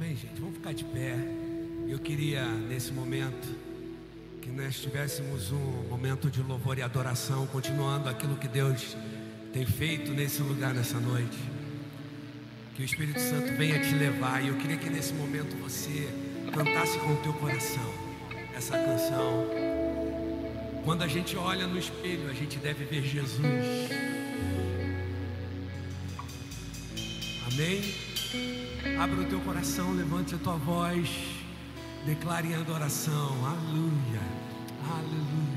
Amém, gente? Vamos ficar de pé. Eu queria, nesse momento, que nós tivéssemos um momento de louvor e adoração, continuando aquilo que Deus tem feito nesse lugar, nessa noite. Que o Espírito Santo venha te levar. E eu queria que nesse momento você cantasse com o teu coração essa canção. Quando a gente olha no espelho, a gente deve ver Jesus. Amém? Abra o teu coração, levante a tua voz, declare em adoração. Aleluia, aleluia.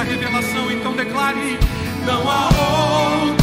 essa revelação, então declare: Não há outro.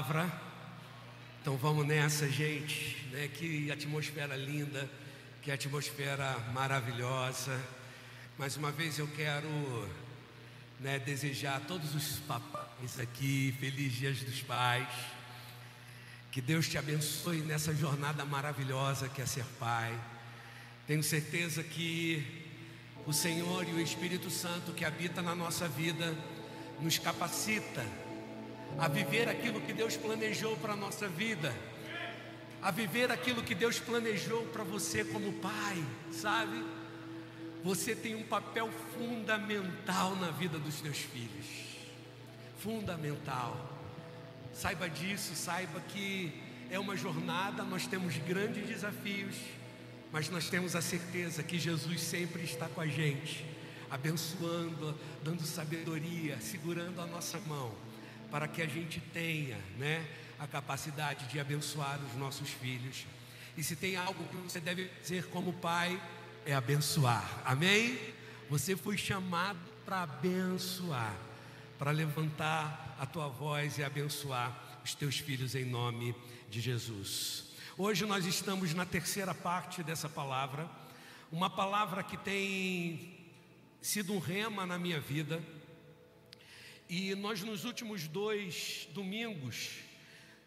Palavra? Então vamos nessa, gente. Né? Que atmosfera linda, que atmosfera maravilhosa. Mais uma vez eu quero né, desejar a todos os papais aqui, feliz dias dos pais. Que Deus te abençoe nessa jornada maravilhosa que é ser pai. Tenho certeza que o Senhor e o Espírito Santo que habita na nossa vida nos capacita a viver aquilo que Deus planejou para a nossa vida, a viver aquilo que Deus planejou para você como pai, sabe? Você tem um papel fundamental na vida dos seus filhos, fundamental. Saiba disso, saiba que é uma jornada, nós temos grandes desafios, mas nós temos a certeza que Jesus sempre está com a gente, abençoando, dando sabedoria, segurando a nossa mão para que a gente tenha né, a capacidade de abençoar os nossos filhos. E se tem algo que você deve fazer como pai, é abençoar. Amém? Você foi chamado para abençoar, para levantar a tua voz e abençoar os teus filhos em nome de Jesus. Hoje nós estamos na terceira parte dessa palavra, uma palavra que tem sido um rema na minha vida e nós nos últimos dois domingos,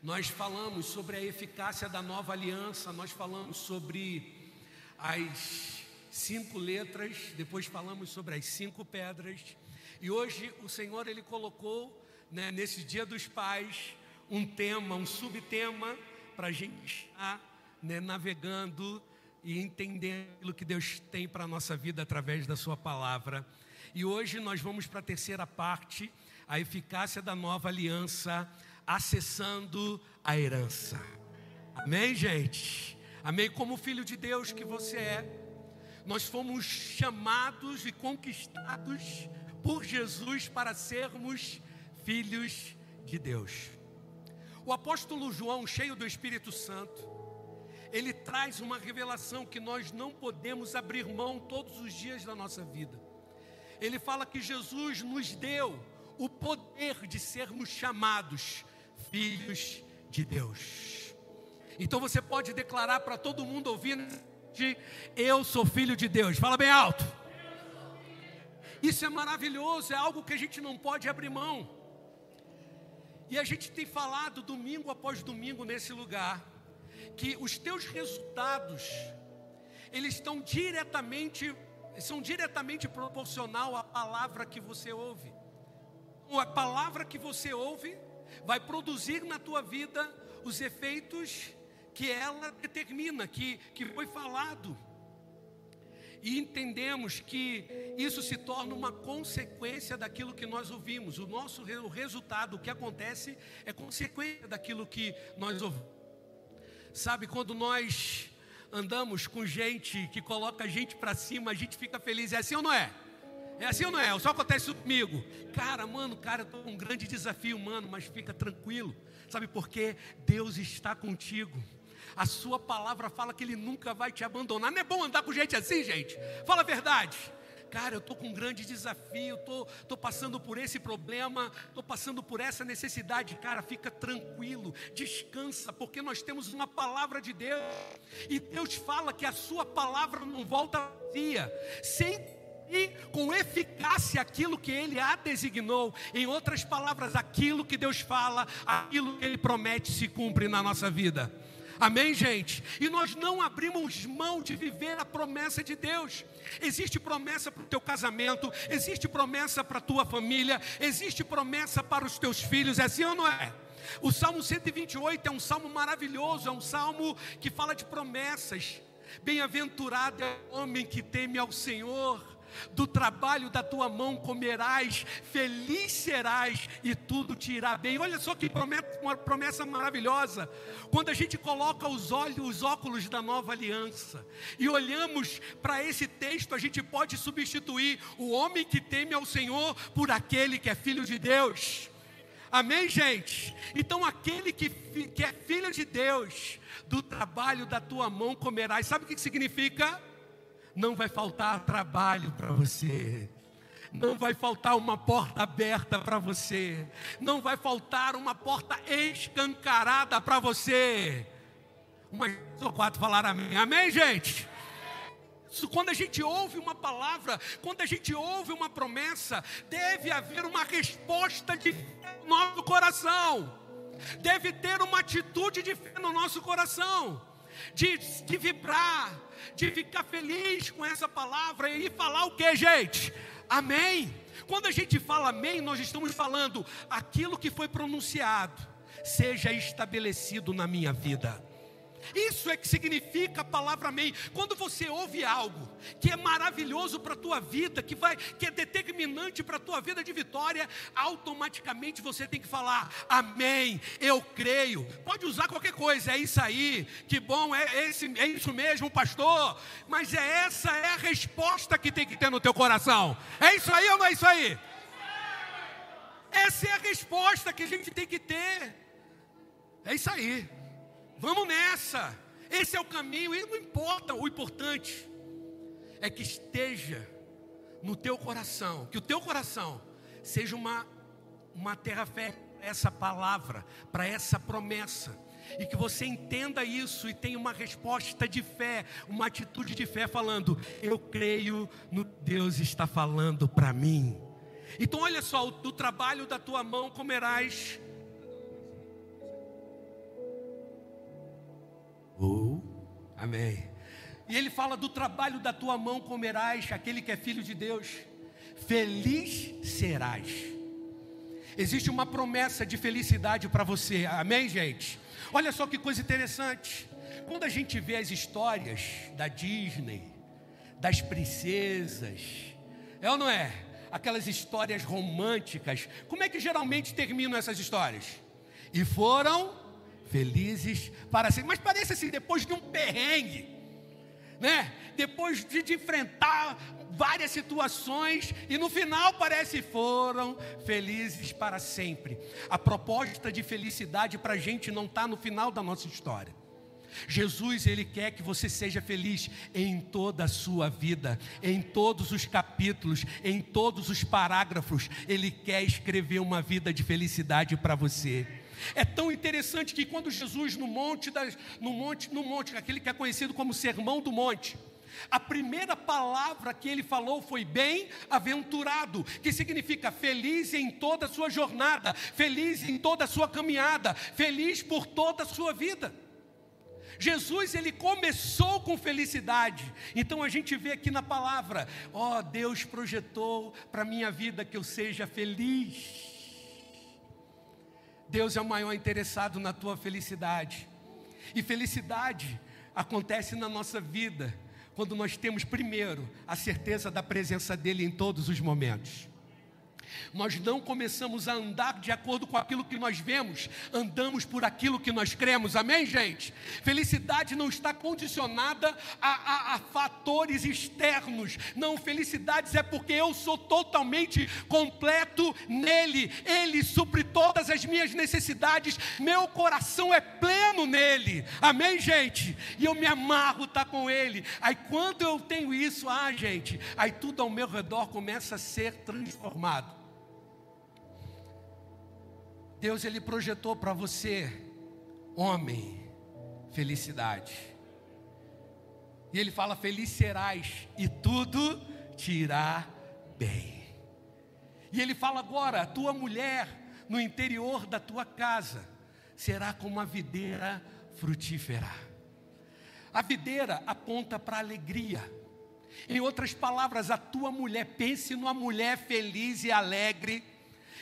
nós falamos sobre a eficácia da nova aliança, nós falamos sobre as cinco letras, depois falamos sobre as cinco pedras. E hoje o Senhor ele colocou, né, nesse Dia dos Pais, um tema, um subtema para a gente estar né, navegando e entendendo aquilo que Deus tem para a nossa vida através da Sua palavra. E hoje nós vamos para a terceira parte a eficácia da nova aliança, acessando a herança. Amém, gente? Amém? Como filho de Deus que você é, nós fomos chamados e conquistados por Jesus para sermos filhos de Deus. O apóstolo João, cheio do Espírito Santo, ele traz uma revelação que nós não podemos abrir mão todos os dias da nossa vida. Ele fala que Jesus nos deu o poder de sermos chamados filhos de Deus. Então você pode declarar para todo mundo ouvindo: Eu sou filho de Deus. Fala bem alto. Isso é maravilhoso, é algo que a gente não pode abrir mão. E a gente tem falado domingo após domingo nesse lugar que os teus resultados eles estão diretamente são diretamente proporcional à palavra que você ouve a palavra que você ouve vai produzir na tua vida os efeitos que ela determina, que, que foi falado. E entendemos que isso se torna uma consequência daquilo que nós ouvimos. O nosso o resultado, o que acontece, é consequência daquilo que nós ouvimos. Sabe, quando nós andamos com gente que coloca a gente para cima, a gente fica feliz. É assim ou não é? É assim ou não é? Só acontece isso comigo. Cara, mano, cara, eu estou com um grande desafio, mano, mas fica tranquilo. Sabe por quê? Deus está contigo. A sua palavra fala que Ele nunca vai te abandonar. Não é bom andar com gente assim, gente? Fala a verdade. Cara, eu estou com um grande desafio, estou tô, tô passando por esse problema, estou passando por essa necessidade. Cara, fica tranquilo, descansa, porque nós temos uma palavra de Deus. E Deus fala que a sua palavra não volta vazia, sem com eficácia aquilo que Ele a designou. Em outras palavras, aquilo que Deus fala, aquilo que Ele promete se cumpre na nossa vida. Amém, gente? E nós não abrimos mão de viver a promessa de Deus. Existe promessa para o teu casamento, existe promessa para a tua família, existe promessa para os teus filhos, é assim ou não é? O Salmo 128 é um salmo maravilhoso, é um salmo que fala de promessas. Bem-aventurado é o homem que teme ao Senhor do trabalho da tua mão comerás, feliz serás e tudo te irá bem. Olha só que promessa, uma promessa maravilhosa. Quando a gente coloca os olhos, os óculos da nova aliança e olhamos para esse texto, a gente pode substituir o homem que teme ao Senhor por aquele que é filho de Deus. Amém, gente? Então, aquele que, que é filho de Deus, do trabalho da tua mão comerás. Sabe o que significa? Não vai faltar trabalho para você. Não vai faltar uma porta aberta para você. Não vai faltar uma porta escancarada para você. Uma ou quatro falaram amém. Amém, gente? Quando a gente ouve uma palavra, quando a gente ouve uma promessa, deve haver uma resposta de fé no nosso coração. Deve ter uma atitude de fé no nosso coração de, de vibrar, de ficar feliz com essa palavra e falar o que, gente? Amém. Quando a gente fala amém, nós estamos falando aquilo que foi pronunciado, seja estabelecido na minha vida. Isso é que significa a palavra amém. Quando você ouve algo que é maravilhoso para a tua vida, que vai, que é determinante para a tua vida de vitória, automaticamente você tem que falar amém. Eu creio. Pode usar qualquer coisa, é isso aí. Que bom, é, esse, é isso mesmo, pastor. Mas é essa é a resposta que tem que ter no teu coração. É isso aí ou não é isso aí? Essa é a resposta que a gente tem que ter. É isso aí. Vamos nessa. Esse é o caminho e não importa, o importante é que esteja no teu coração, que o teu coração seja uma uma terra-fé essa palavra, para essa promessa. E que você entenda isso e tenha uma resposta de fé, uma atitude de fé falando: eu creio no Deus está falando para mim. Então olha só, do trabalho da tua mão comerás Oh, amém. E ele fala do trabalho da tua mão comerás, aquele que é filho de Deus, feliz serás. Existe uma promessa de felicidade para você, amém, gente? Olha só que coisa interessante. Quando a gente vê as histórias da Disney, das princesas, é ou não é? Aquelas histórias românticas, como é que geralmente terminam essas histórias? E foram felizes para sempre. Mas parece assim, depois de um perrengue, né? Depois de, enfrentar várias situações e no final parece foram felizes para sempre. A proposta de felicidade para a gente não está no final da nossa história. Jesus, Ele quer que você seja feliz em toda a sua vida, em todos os capítulos, em todos os parágrafos. Ele quer escrever uma vida de felicidade para você. É tão interessante que quando Jesus no monte, das, no monte, no monte, aquele que é conhecido como Sermão do Monte, a primeira palavra que ele falou foi bem-aventurado, que significa feliz em toda a sua jornada, feliz em toda a sua caminhada, feliz por toda a sua vida. Jesus ele começou com felicidade. Então a gente vê aqui na palavra, ó, oh, Deus projetou para minha vida que eu seja feliz. Deus é o maior interessado na tua felicidade. E felicidade acontece na nossa vida quando nós temos primeiro a certeza da presença dele em todos os momentos. Nós não começamos a andar de acordo com aquilo que nós vemos, andamos por aquilo que nós cremos, amém, gente? Felicidade não está condicionada a, a, a fatores externos, não, felicidade é porque eu sou totalmente completo nele, ele supre todas as minhas necessidades, meu coração é pleno nele, amém, gente? E eu me amarro tá com ele, aí quando eu tenho isso, ah, gente, aí tudo ao meu redor começa a ser transformado. Deus ele projetou para você, homem, felicidade. E ele fala: Feliz serás, e tudo te irá bem. E ele fala agora: a tua mulher no interior da tua casa será como a videira frutífera. A videira aponta para a alegria. Em outras palavras, a tua mulher, pense numa mulher feliz e alegre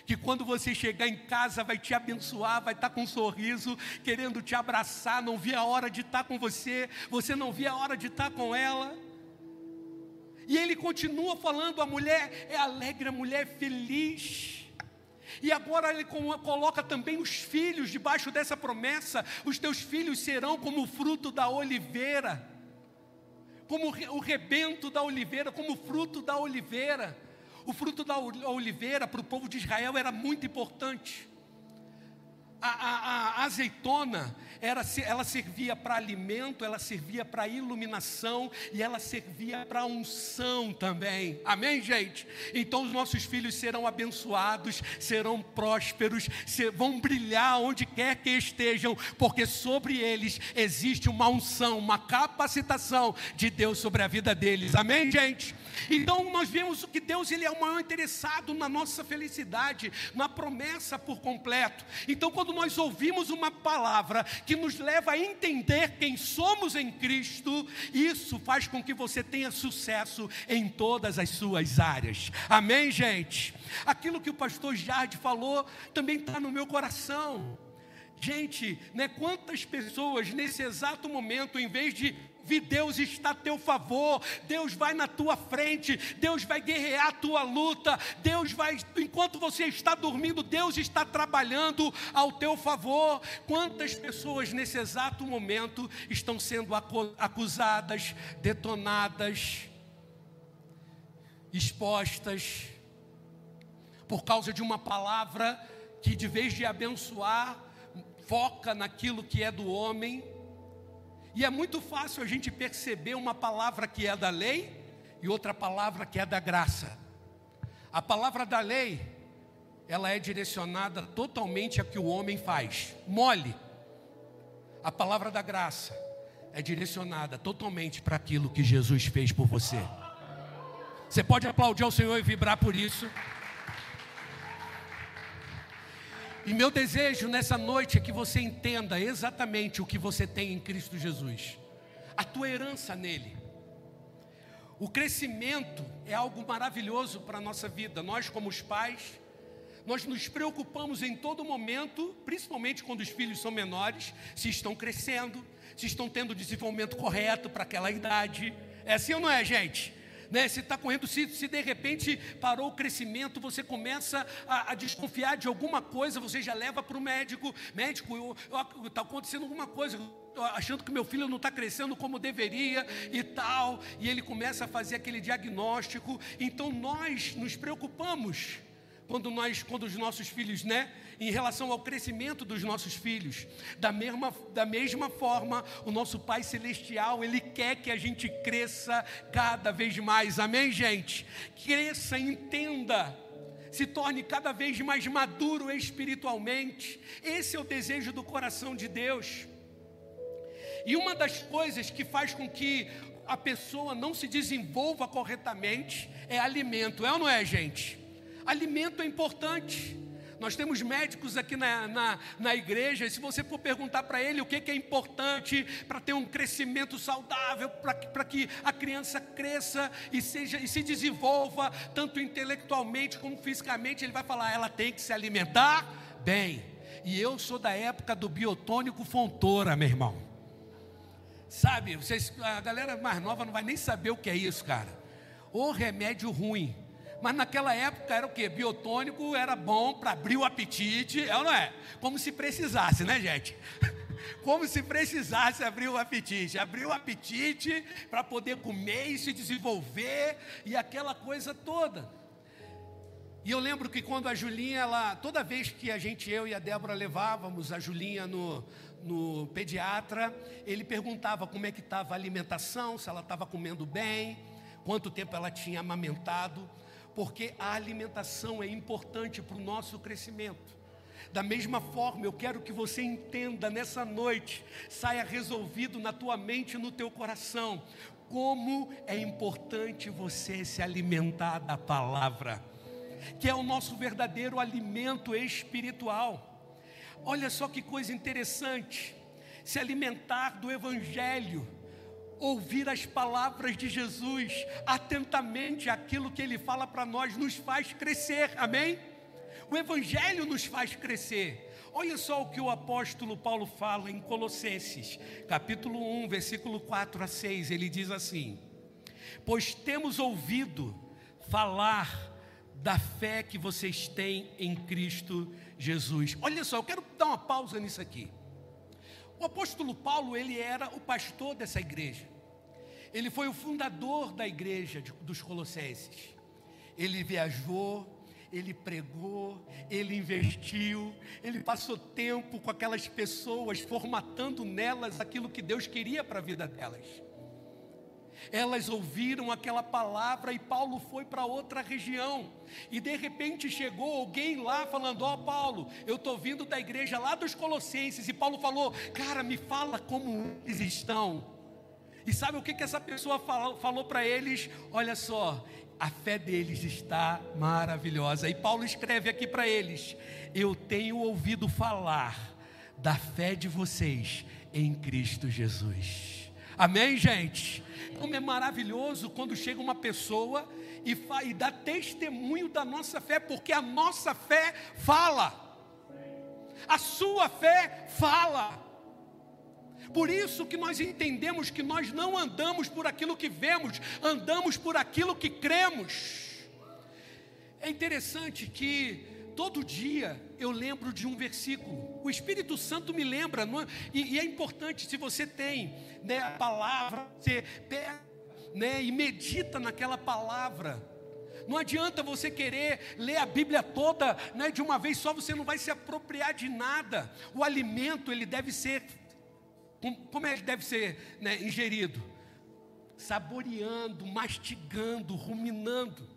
que quando você chegar em casa vai te abençoar, vai estar com um sorriso, querendo te abraçar, não via a hora de estar com você, você não via a hora de estar com ela. E ele continua falando: a mulher é alegre, a mulher é feliz. E agora ele coloca também os filhos debaixo dessa promessa: os teus filhos serão como o fruto da oliveira, como o rebento da oliveira, como o fruto da oliveira. O fruto da oliveira para o povo de Israel era muito importante. A, a, a, azeitona, era, ela servia para alimento, ela servia para iluminação e ela servia para unção também. Amém, gente? Então os nossos filhos serão abençoados, serão prósperos, ser, vão brilhar onde quer que estejam, porque sobre eles existe uma unção, uma capacitação de Deus sobre a vida deles. Amém, gente? Então nós vemos que Deus ele é o maior interessado na nossa felicidade, na promessa por completo. Então quando nós ouvimos uma palavra que nos leva a entender quem somos em Cristo, isso faz com que você tenha sucesso em todas as suas áreas. Amém, gente? Aquilo que o pastor Jardim falou também está no meu coração. Gente, né, quantas pessoas nesse exato momento, em vez de Deus está a teu favor, Deus vai na tua frente, Deus vai guerrear a tua luta, Deus vai, enquanto você está dormindo, Deus está trabalhando ao teu favor. Quantas pessoas nesse exato momento estão sendo acusadas, detonadas, expostas, por causa de uma palavra que, de vez de abençoar, foca naquilo que é do homem e é muito fácil a gente perceber uma palavra que é da lei e outra palavra que é da graça. A palavra da lei, ela é direcionada totalmente a que o homem faz, mole. A palavra da graça é direcionada totalmente para aquilo que Jesus fez por você. Você pode aplaudir ao Senhor e vibrar por isso. E meu desejo nessa noite é que você entenda exatamente o que você tem em Cristo Jesus, a tua herança nele. O crescimento é algo maravilhoso para a nossa vida. Nós, como os pais, nós nos preocupamos em todo momento, principalmente quando os filhos são menores, se estão crescendo, se estão tendo o desenvolvimento correto para aquela idade. É assim ou não é, gente? Né? Se está correndo, se, se de repente parou o crescimento, você começa a, a desconfiar de alguma coisa, você já leva para o médico, médico, está acontecendo alguma coisa, achando que meu filho não está crescendo como deveria e tal, e ele começa a fazer aquele diagnóstico. Então nós nos preocupamos quando nós, quando os nossos filhos, né, em relação ao crescimento dos nossos filhos, da mesma, da mesma forma, o nosso Pai Celestial, Ele quer que a gente cresça cada vez mais, amém, gente? Cresça, entenda, se torne cada vez mais maduro espiritualmente, esse é o desejo do coração de Deus. E uma das coisas que faz com que a pessoa não se desenvolva corretamente é alimento, é ou não é, gente? Alimento é importante. Nós temos médicos aqui na, na, na igreja, e se você for perguntar para ele o que, que é importante para ter um crescimento saudável, para que a criança cresça e, seja, e se desenvolva, tanto intelectualmente como fisicamente, ele vai falar: ela tem que se alimentar bem. E eu sou da época do biotônico Fontoura, meu irmão. Sabe, vocês, a galera mais nova não vai nem saber o que é isso, cara. O remédio ruim. Mas naquela época era o que? Biotônico era bom para abrir o apetite, é ou não é? Como se precisasse, né, gente? Como se precisasse abrir o apetite. Abrir o apetite para poder comer e se desenvolver e aquela coisa toda. E eu lembro que quando a Julinha, ela, toda vez que a gente, eu e a Débora levávamos a Julinha no, no pediatra, ele perguntava como é que estava a alimentação, se ela estava comendo bem, quanto tempo ela tinha amamentado porque a alimentação é importante para o nosso crescimento. Da mesma forma, eu quero que você entenda nessa noite, saia resolvido na tua mente e no teu coração, como é importante você se alimentar da palavra, que é o nosso verdadeiro alimento espiritual. Olha só que coisa interessante, se alimentar do Evangelho ouvir as palavras de Jesus atentamente, aquilo que ele fala para nós nos faz crescer, amém? O Evangelho nos faz crescer. Olha só o que o apóstolo Paulo fala em Colossenses, capítulo 1, versículo 4 a 6. Ele diz assim: Pois temos ouvido falar da fé que vocês têm em Cristo Jesus. Olha só, eu quero dar uma pausa nisso aqui. O apóstolo Paulo, ele era o pastor dessa igreja. Ele foi o fundador da igreja dos Colossenses. Ele viajou, ele pregou, ele investiu, ele passou tempo com aquelas pessoas, formatando nelas aquilo que Deus queria para a vida delas. Elas ouviram aquela palavra e Paulo foi para outra região. E de repente chegou alguém lá falando: Ó oh, Paulo, eu estou vindo da igreja lá dos Colossenses. E Paulo falou: Cara, me fala como eles estão. E sabe o que, que essa pessoa falou, falou para eles? Olha só, a fé deles está maravilhosa. E Paulo escreve aqui para eles: Eu tenho ouvido falar da fé de vocês em Cristo Jesus. Amém, gente? Como é maravilhoso quando chega uma pessoa e, e dá testemunho da nossa fé, porque a nossa fé fala, a sua fé fala. Por isso que nós entendemos que nós não andamos por aquilo que vemos, andamos por aquilo que cremos. É interessante que todo dia eu lembro de um versículo. O Espírito Santo me lembra, é? e, e, é importante se você tem né, a palavra, você pega né, e medita naquela palavra. Não adianta você querer ler a Bíblia toda né, de uma vez só, você não vai se apropriar de nada. O alimento ele deve ser, como é que deve ser né, ingerido? Saboreando, mastigando, ruminando.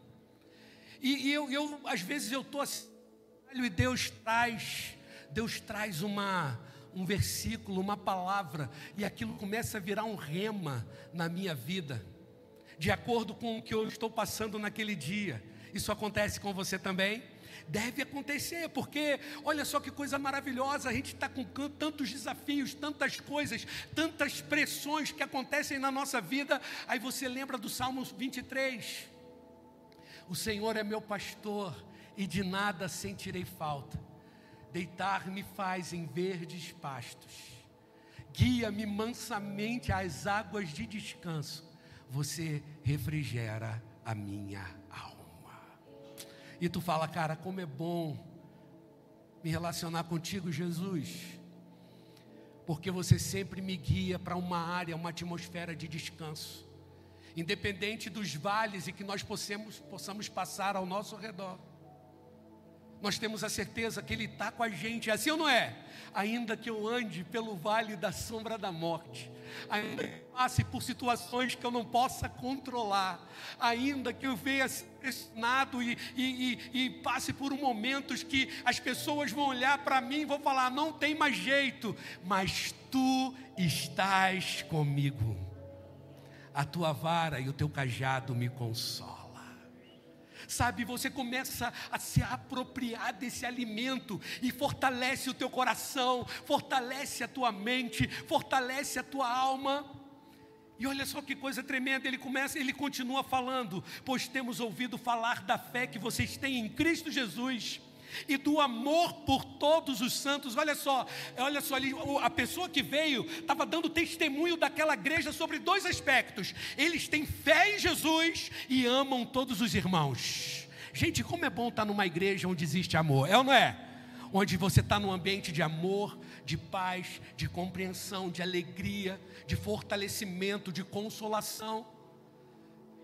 E, e eu, eu, às vezes eu estou assim, e Deus traz, Deus traz uma, um versículo, uma palavra, e aquilo começa a virar um rema na minha vida, de acordo com o que eu estou passando naquele dia. Isso acontece com você também? Deve acontecer, porque olha só que coisa maravilhosa, a gente está com tantos desafios, tantas coisas, tantas pressões que acontecem na nossa vida. Aí você lembra do Salmo 23: O Senhor é meu pastor e de nada sentirei falta. Deitar-me faz em verdes pastos, guia-me mansamente às águas de descanso, você refrigera a minha. E tu fala, cara, como é bom me relacionar contigo, Jesus, porque você sempre me guia para uma área, uma atmosfera de descanso, independente dos vales e que nós possamos, possamos passar ao nosso redor nós temos a certeza que Ele está com a gente, é assim ou não é? Ainda que eu ande pelo vale da sombra da morte, ainda que passe por situações que eu não possa controlar, ainda que eu venha pressionado e, e, e, e passe por momentos que as pessoas vão olhar para mim e vão falar: não tem mais jeito, mas tu estás comigo, a tua vara e o teu cajado me consolam sabe? Você começa a se apropriar desse alimento e fortalece o teu coração, fortalece a tua mente, fortalece a tua alma. E olha só que coisa tremenda, ele começa, ele continua falando, pois temos ouvido falar da fé que vocês têm em Cristo Jesus e do amor por todos os santos. Olha só, olha só ali, a pessoa que veio estava dando testemunho daquela igreja sobre dois aspectos. Eles têm fé em Jesus e amam todos os irmãos. Gente, como é bom estar numa igreja onde existe amor, é ou não é? Onde você está num ambiente de amor, de paz, de compreensão, de alegria, de fortalecimento, de consolação.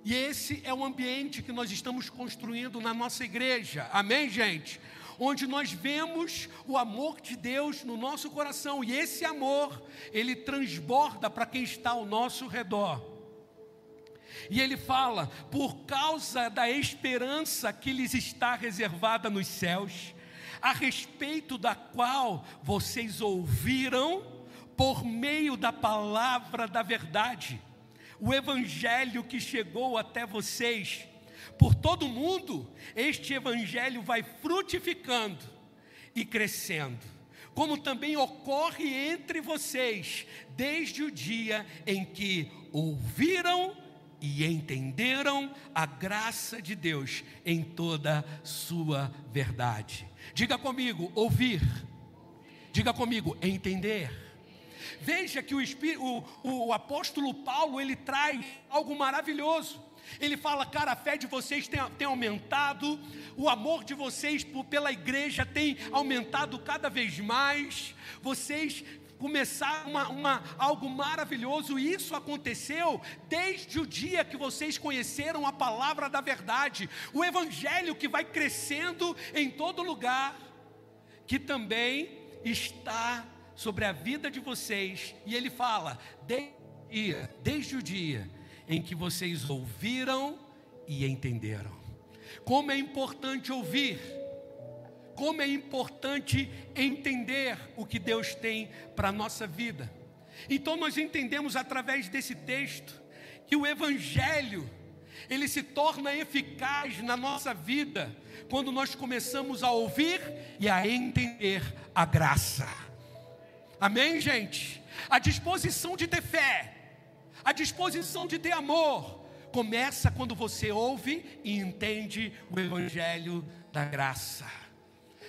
E esse é o ambiente que nós estamos construindo na nossa igreja. Amém, gente? Onde nós vemos o amor de Deus no nosso coração, e esse amor, ele transborda para quem está ao nosso redor. E ele fala: por causa da esperança que lhes está reservada nos céus, a respeito da qual vocês ouviram por meio da palavra da verdade, o evangelho que chegou até vocês por todo mundo, este evangelho vai frutificando e crescendo, como também ocorre entre vocês, desde o dia em que ouviram e entenderam a graça de Deus em toda sua verdade. Diga comigo, ouvir. Diga comigo, entender. Veja que o, o, o apóstolo Paulo ele traz algo maravilhoso. Ele fala, cara, a fé de vocês tem, tem aumentado, o amor de vocês por, pela igreja tem aumentado cada vez mais, vocês começaram uma, uma, algo maravilhoso, e isso aconteceu desde o dia que vocês conheceram a palavra da verdade, o evangelho que vai crescendo em todo lugar, que também está sobre a vida de vocês, e ele fala, desde o dia, desde o dia em que vocês ouviram e entenderam. Como é importante ouvir, como é importante entender o que Deus tem para a nossa vida. Então nós entendemos através desse texto que o Evangelho, ele se torna eficaz na nossa vida quando nós começamos a ouvir e a entender a graça. Amém, gente? A disposição de ter fé a disposição de ter amor começa quando você ouve e entende o evangelho da graça.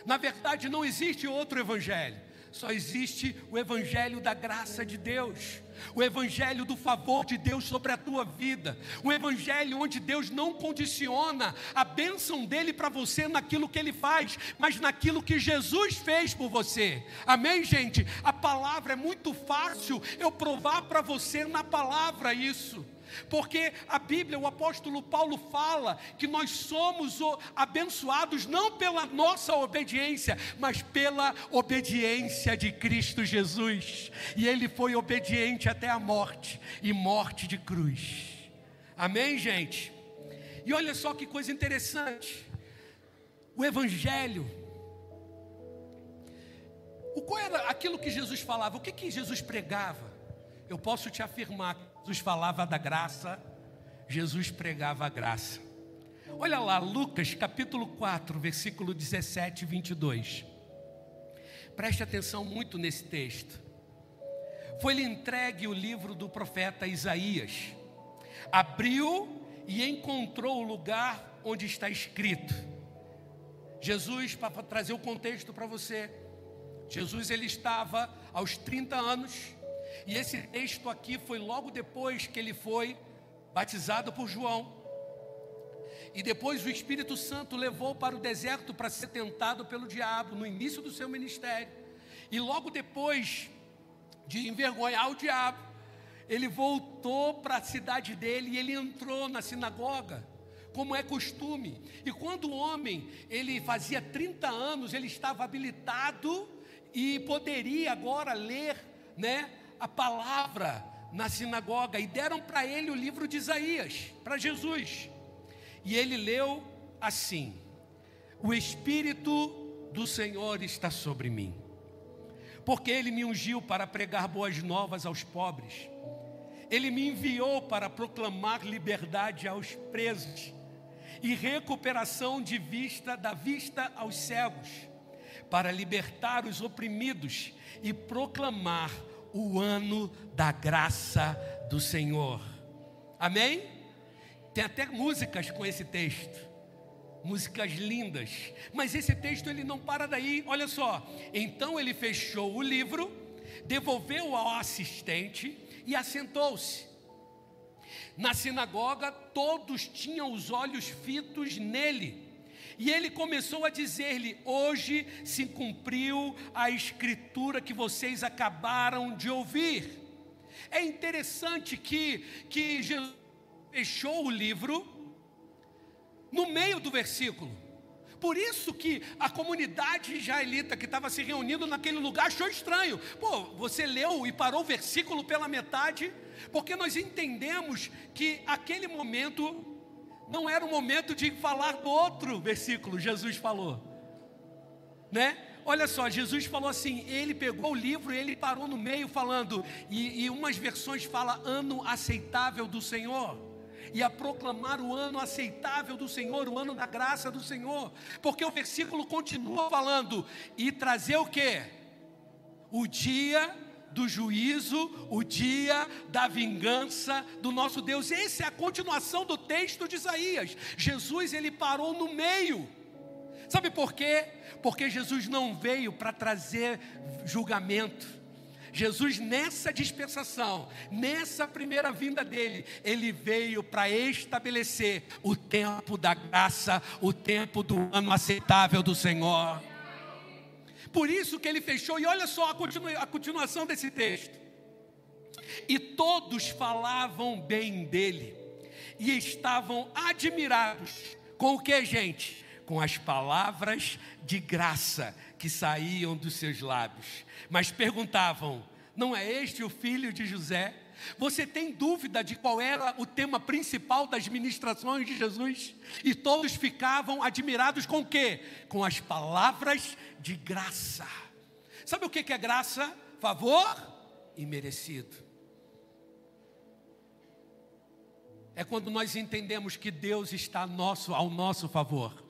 Na verdade, não existe outro evangelho, só existe o evangelho da graça de Deus o evangelho do favor de Deus sobre a tua vida, o evangelho onde Deus não condiciona a bênção dele para você naquilo que ele faz, mas naquilo que Jesus fez por você. Amém, gente? A palavra é muito fácil eu provar para você na palavra isso. Porque a Bíblia, o apóstolo Paulo fala que nós somos abençoados não pela nossa obediência, mas pela obediência de Cristo Jesus. E ele foi obediente até a morte e morte de cruz. Amém, gente? E olha só que coisa interessante. O evangelho o qual era aquilo que Jesus falava? O que que Jesus pregava? Eu posso te afirmar Jesus falava da graça, Jesus pregava a graça. Olha lá, Lucas capítulo 4, versículo 17 e 22. Preste atenção muito nesse texto. Foi-lhe entregue o livro do profeta Isaías. Abriu e encontrou o lugar onde está escrito. Jesus, para trazer o contexto para você, Jesus ele estava aos 30 anos e esse texto aqui foi logo depois que ele foi batizado por João. E depois o Espírito Santo levou para o deserto para ser tentado pelo diabo no início do seu ministério. E logo depois de envergonhar o diabo, ele voltou para a cidade dele e ele entrou na sinagoga, como é costume. E quando o homem, ele fazia 30 anos, ele estava habilitado e poderia agora ler, né, a palavra na sinagoga e deram para ele o livro de Isaías, para Jesus. E ele leu assim: O Espírito do Senhor está sobre mim, porque ele me ungiu para pregar boas novas aos pobres, ele me enviou para proclamar liberdade aos presos e recuperação de vista da vista aos cegos, para libertar os oprimidos e proclamar o ano da graça do Senhor. Amém? Tem até músicas com esse texto. Músicas lindas. Mas esse texto ele não para daí. Olha só. Então ele fechou o livro, devolveu ao assistente e assentou-se. Na sinagoga, todos tinham os olhos fitos nele. E ele começou a dizer-lhe: Hoje se cumpriu a escritura que vocês acabaram de ouvir. É interessante que, que Jesus fechou o livro no meio do versículo. Por isso que a comunidade israelita que estava se reunindo naquele lugar achou estranho. Pô, você leu e parou o versículo pela metade, porque nós entendemos que aquele momento não era o momento de falar do outro versículo, Jesus falou, né? Olha só, Jesus falou assim: ele pegou o livro ele parou no meio falando, e, e umas versões fala ano aceitável do Senhor e a proclamar o ano aceitável do Senhor, o ano da graça do Senhor, porque o versículo continua falando e trazer o que? O dia do juízo, o dia da vingança do nosso Deus. Essa é a continuação do texto de Isaías. Jesus ele parou no meio. Sabe por quê? Porque Jesus não veio para trazer julgamento. Jesus, nessa dispensação, nessa primeira vinda dele, ele veio para estabelecer o tempo da graça, o tempo do ano aceitável do Senhor. Por isso que ele fechou, e olha só a, a continuação desse texto. E todos falavam bem dele, e estavam admirados com o que, gente? Com as palavras de graça que saíam dos seus lábios mas perguntavam: não é este o filho de José? Você tem dúvida de qual era o tema principal das ministrações de Jesus? E todos ficavam admirados com o quê? Com as palavras de graça. Sabe o que é graça? Favor imerecido. É quando nós entendemos que Deus está nosso, ao nosso favor.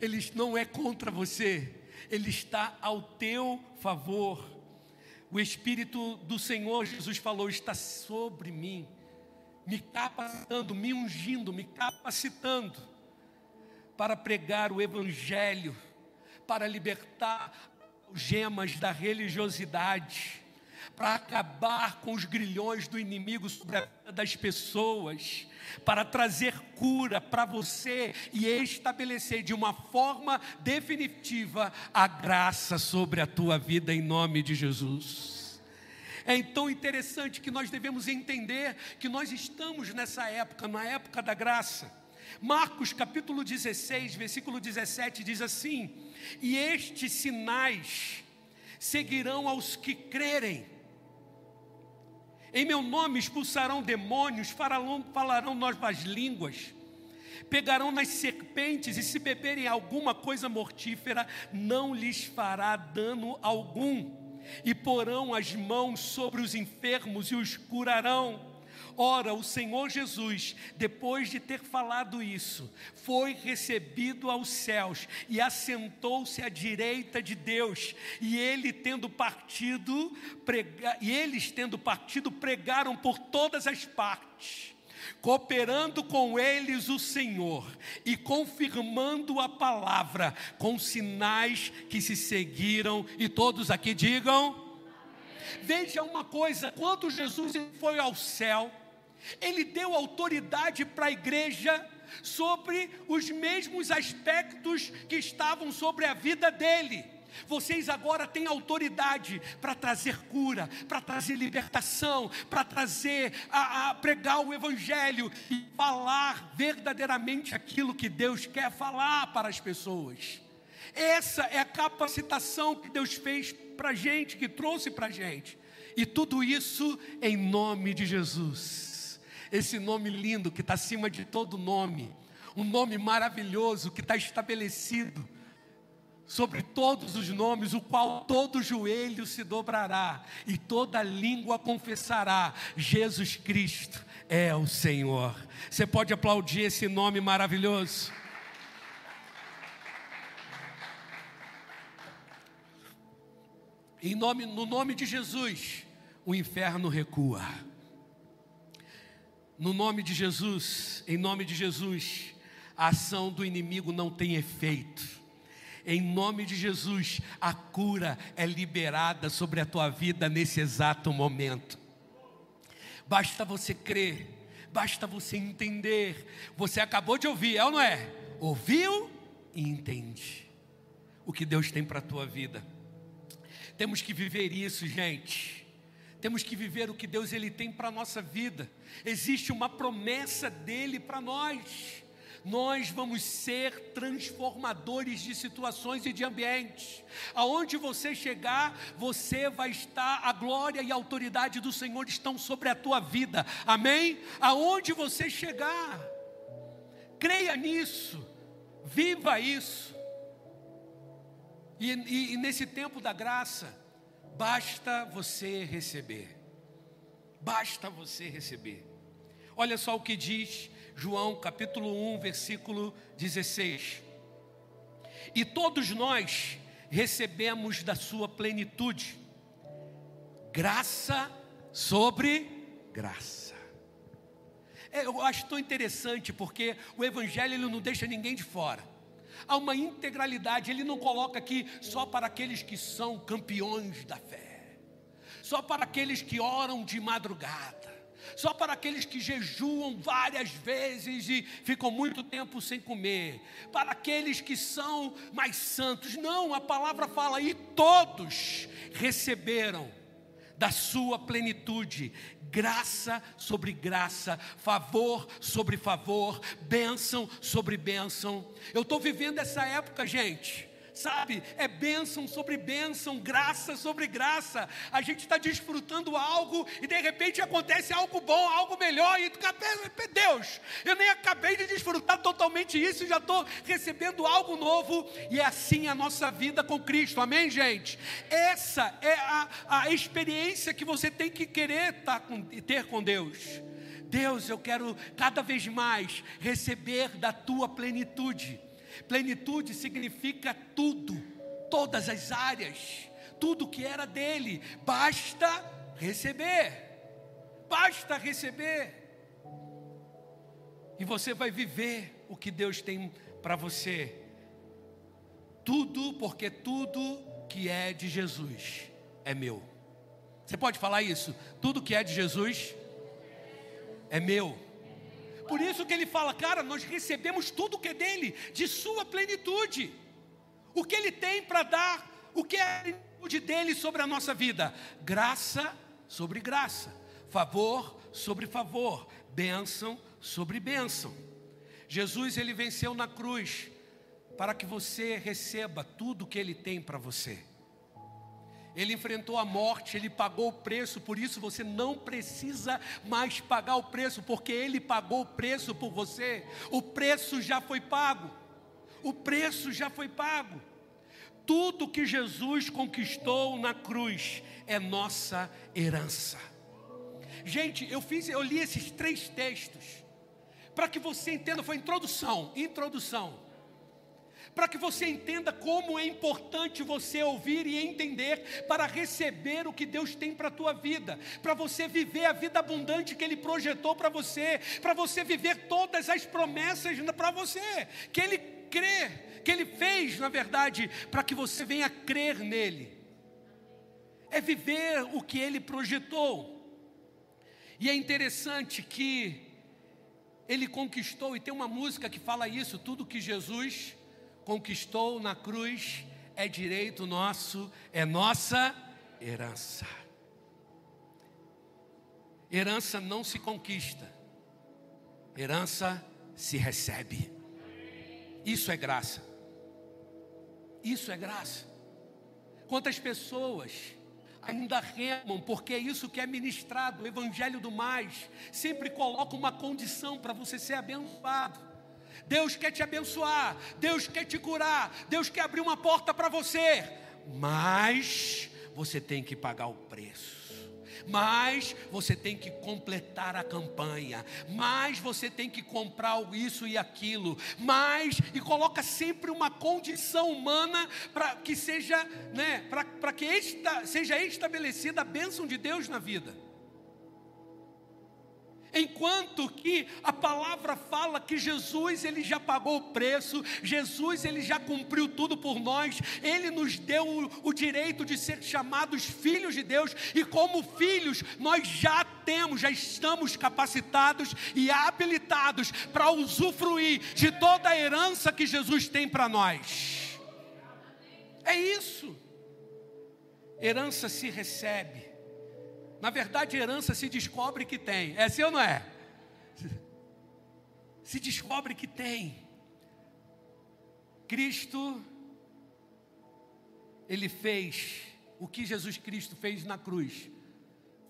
Ele não é contra você, ele está ao teu favor. O Espírito do Senhor Jesus falou: está sobre mim, me capacitando, me ungindo, me capacitando para pregar o Evangelho, para libertar gemas da religiosidade, para acabar com os grilhões do inimigo sobre a vida das pessoas, para trazer cura para você e estabelecer de uma forma definitiva a graça sobre a tua vida em nome de Jesus. É então interessante que nós devemos entender que nós estamos nessa época, na época da graça. Marcos capítulo 16, versículo 17 diz assim: E estes sinais seguirão aos que crerem em meu nome expulsarão demônios, falarão, falarão novas línguas, pegarão nas serpentes e se beberem alguma coisa mortífera, não lhes fará dano algum. E porão as mãos sobre os enfermos e os curarão. Ora, o Senhor Jesus, depois de ter falado isso, foi recebido aos céus e assentou-se à direita de Deus. E ele tendo partido, prega, e eles tendo partido, pregaram por todas as partes cooperando com eles o Senhor e confirmando a palavra com sinais que se seguiram, e todos aqui digam. Veja uma coisa: quando Jesus foi ao céu, ele deu autoridade para a igreja sobre os mesmos aspectos que estavam sobre a vida dele. Vocês agora têm autoridade para trazer cura, para trazer libertação, para trazer, a, a, pregar o Evangelho e falar verdadeiramente aquilo que Deus quer falar para as pessoas. Essa é a capacitação que Deus fez para a gente, que trouxe para a gente. E tudo isso em nome de Jesus esse nome lindo que está acima de todo nome, um nome maravilhoso que está estabelecido sobre todos os nomes, o qual todo joelho se dobrará e toda língua confessará: Jesus Cristo é o Senhor. Você pode aplaudir esse nome maravilhoso? Em nome, no nome de Jesus, o inferno recua. No nome de Jesus, em nome de Jesus, a ação do inimigo não tem efeito. Em nome de Jesus, a cura é liberada sobre a tua vida nesse exato momento. Basta você crer, basta você entender. Você acabou de ouvir, é ou não é? Ouviu e entende o que Deus tem para a tua vida. Temos que viver isso, gente. Temos que viver o que Deus ele tem para a nossa vida. Existe uma promessa dele para nós. Nós vamos ser transformadores de situações e de ambientes. Aonde você chegar, você vai estar, a glória e a autoridade do Senhor estão sobre a tua vida. Amém? Aonde você chegar, creia nisso, viva isso. E, e, e nesse tempo da graça, Basta você receber. Basta você receber. Olha só o que diz João capítulo 1, versículo 16. E todos nós recebemos da sua plenitude Graça sobre graça. É, eu acho tão interessante porque o Evangelho não deixa ninguém de fora. Há uma integralidade, ele não coloca aqui só para aqueles que são campeões da fé, só para aqueles que oram de madrugada, só para aqueles que jejuam várias vezes e ficam muito tempo sem comer, para aqueles que são mais santos. Não, a palavra fala, e todos receberam da sua plenitude, graça sobre graça, favor sobre favor, bênção sobre bênção. Eu estou vivendo essa época, gente sabe? É bênção sobre bênção, graça sobre graça. A gente está desfrutando algo e de repente acontece algo bom, algo melhor, e Deus, eu nem acabei de desfrutar totalmente isso e já estou recebendo algo novo, e é assim a nossa vida com Cristo, amém, gente? Essa é a, a experiência que você tem que querer tá com, ter com Deus. Deus, eu quero cada vez mais receber da tua plenitude. Plenitude significa tudo, todas as áreas, tudo que era dele, basta receber. Basta receber. E você vai viver o que Deus tem para você. Tudo, porque tudo que é de Jesus é meu. Você pode falar isso? Tudo que é de Jesus é meu. Por isso que ele fala, cara, nós recebemos tudo que é dele, de sua plenitude. O que ele tem para dar, o que é a plenitude dele sobre a nossa vida? Graça sobre graça, favor sobre favor, bênção sobre bênção. Jesus ele venceu na cruz para que você receba tudo que ele tem para você. Ele enfrentou a morte, ele pagou o preço, por isso você não precisa mais pagar o preço, porque ele pagou o preço por você. O preço já foi pago. O preço já foi pago. Tudo que Jesus conquistou na cruz é nossa herança. Gente, eu fiz, eu li esses três textos para que você entenda, foi introdução, introdução para que você entenda como é importante você ouvir e entender para receber o que Deus tem para a tua vida, para você viver a vida abundante que Ele projetou para você, para você viver todas as promessas para você, que Ele crê, que Ele fez, na verdade, para que você venha crer nele. É viver o que Ele projetou. E é interessante que ele conquistou, e tem uma música que fala isso, tudo que Jesus conquistou na cruz é direito nosso, é nossa herança. Herança não se conquista, herança se recebe. Isso é graça. Isso é graça. Quantas pessoas ainda remam, porque é isso que é ministrado, o Evangelho do Mais, sempre coloca uma condição para você ser abençoado. Deus quer te abençoar, Deus quer te curar, Deus quer abrir uma porta para você, mas você tem que pagar o preço. Mas você tem que completar a campanha, mas você tem que comprar isso e aquilo, mas e coloca sempre uma condição humana para que seja, né, para que esta, seja estabelecida a bênção de Deus na vida. Enquanto que a palavra fala que Jesus ele já pagou o preço, Jesus ele já cumpriu tudo por nós, ele nos deu o, o, direito de ser chamados filhos de Deus e como filhos nós já temos, já estamos capacitados e habilitados para usufruir de toda a herança que Jesus tem para nós. É isso. Herança se recebe na verdade, herança se descobre que tem. É assim ou não é? Se descobre que tem. Cristo, Ele fez o que Jesus Cristo fez na cruz.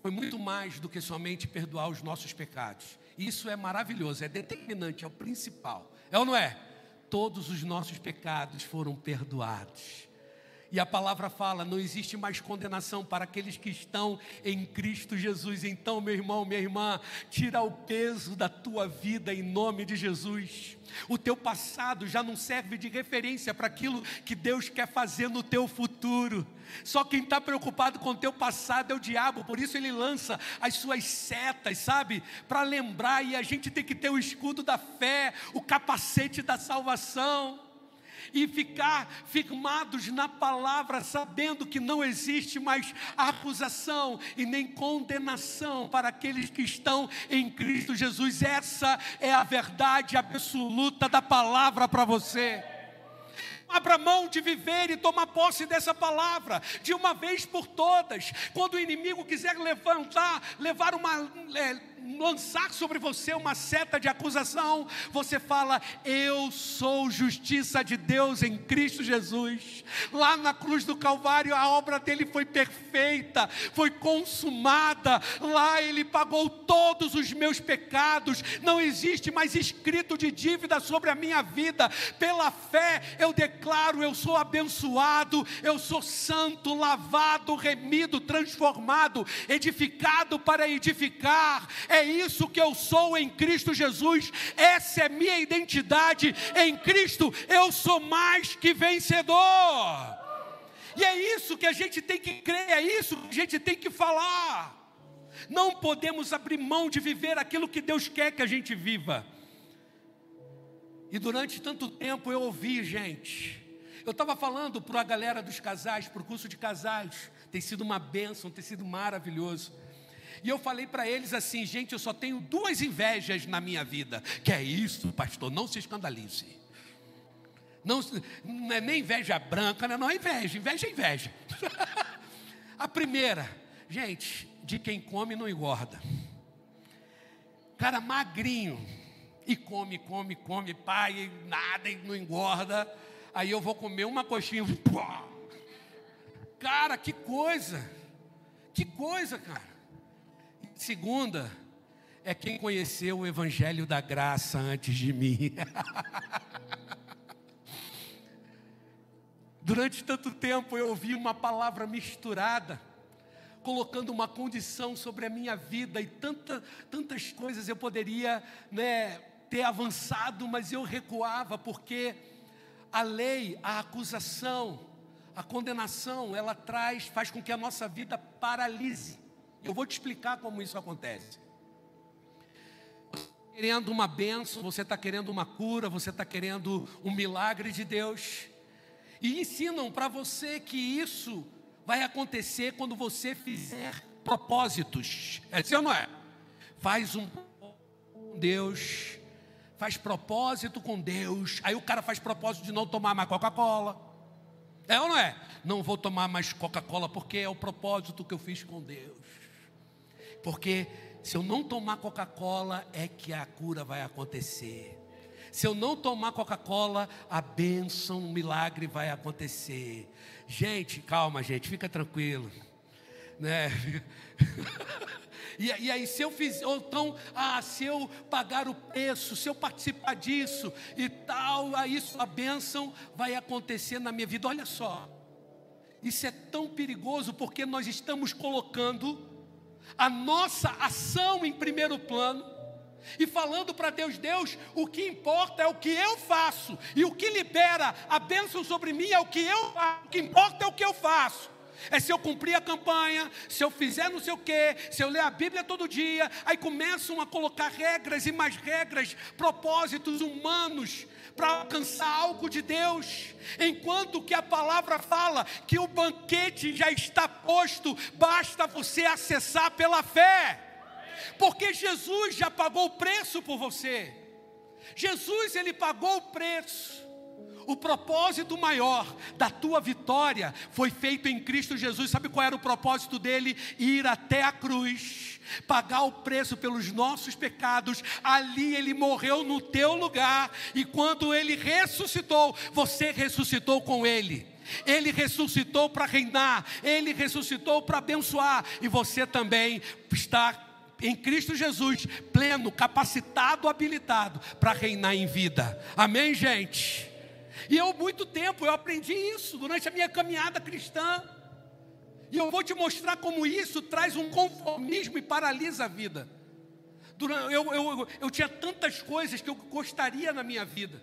Foi muito mais do que somente perdoar os nossos pecados. Isso é maravilhoso, é determinante, é o principal. É ou não é? Todos os nossos pecados foram perdoados. E a palavra fala: não existe mais condenação para aqueles que estão em Cristo Jesus. Então, meu irmão, minha irmã, tira o peso da tua vida em nome de Jesus. O teu passado já não serve de referência para aquilo que Deus quer fazer no teu futuro. Só quem está preocupado com o teu passado é o diabo, por isso ele lança as suas setas, sabe? Para lembrar, e a gente tem que ter o escudo da fé, o capacete da salvação e ficar firmados na palavra, sabendo que não existe mais acusação e nem condenação para aqueles que estão em Cristo Jesus. Essa é a verdade absoluta da palavra para você. Abra mão de viver e tomar posse dessa palavra, de uma vez por todas. Quando o inimigo quiser levantar, levar uma, é, lançar sobre você uma seta de acusação, você fala: Eu sou justiça de Deus em Cristo Jesus. Lá na cruz do Calvário, a obra dele foi perfeita, foi consumada. Lá ele pagou todos os meus pecados. Não existe mais escrito de dívida sobre a minha vida. Pela fé, eu declaro: Eu sou abençoado, eu sou santo, lavado, remido, transformado, edificado para edificar. É isso que eu sou em Cristo Jesus, essa é minha identidade em Cristo, eu sou mais que vencedor. E é isso que a gente tem que crer, é isso que a gente tem que falar. Não podemos abrir mão de viver aquilo que Deus quer que a gente viva. E durante tanto tempo eu ouvi, gente. Eu estava falando para a galera dos casais, para o curso de casais. Tem sido uma bênção, tem sido maravilhoso. E eu falei para eles assim, gente, eu só tenho duas invejas na minha vida. Que é isso, pastor, não se escandalize. Não, não é nem inveja branca, não, não é inveja, inveja é inveja. A primeira, gente, de quem come não engorda. Cara magrinho, e come, come, come, pai, e nada, e não engorda. Aí eu vou comer uma coxinha. Cara, que coisa! Que coisa, cara. Segunda, é quem conheceu o Evangelho da Graça antes de mim. Durante tanto tempo eu ouvi uma palavra misturada, colocando uma condição sobre a minha vida e tanta, tantas coisas eu poderia né, ter avançado, mas eu recuava porque a lei, a acusação, a condenação, ela traz, faz com que a nossa vida paralise. Eu vou te explicar como isso acontece. Querendo uma benção, você está querendo uma cura, você está querendo um milagre de Deus. E ensinam para você que isso vai acontecer quando você fizer propósitos. É assim ou não é? Faz um com Deus, faz propósito com Deus. Aí o cara faz propósito de não tomar mais Coca-Cola. É ou não é? Não vou tomar mais Coca-Cola porque é o propósito que eu fiz com Deus. Porque se eu não tomar Coca-Cola, é que a cura vai acontecer. Se eu não tomar Coca-Cola, a bênção, o milagre vai acontecer. Gente, calma, gente, fica tranquilo. Né? E, e, aí, se eu fizer, ou então, ah, se eu pagar o preço, se eu participar disso e tal, aí isso, a bênção vai acontecer na minha vida. Olha só, isso é tão perigoso porque nós estamos colocando a nossa ação em primeiro plano e falando para Deus: Deus, o que importa é o que eu faço, e o que libera a bênção sobre mim é o que eu faço, o que importa é o que eu faço. É se eu cumprir a campanha, se eu fizer não sei o quê, se eu ler a Bíblia todo dia, aí começam a colocar regras e mais regras, propósitos humanos para alcançar algo de Deus, enquanto que a palavra fala que o banquete já está posto, basta você acessar pela fé, porque Jesus já pagou o preço por você. Jesus ele pagou o preço. O propósito maior da tua vitória foi feito em Cristo Jesus. Sabe qual era o propósito dele? Ir até a cruz pagar o preço pelos nossos pecados, ali ele morreu no teu lugar, e quando ele ressuscitou, você ressuscitou com ele. Ele ressuscitou para reinar, ele ressuscitou para abençoar, e você também está em Cristo Jesus, pleno, capacitado, habilitado para reinar em vida. Amém, gente? E eu, muito tempo, eu aprendi isso durante a minha caminhada cristã. E eu vou te mostrar como isso traz um conformismo e paralisa a vida. Eu, eu, eu, eu tinha tantas coisas que eu gostaria na minha vida.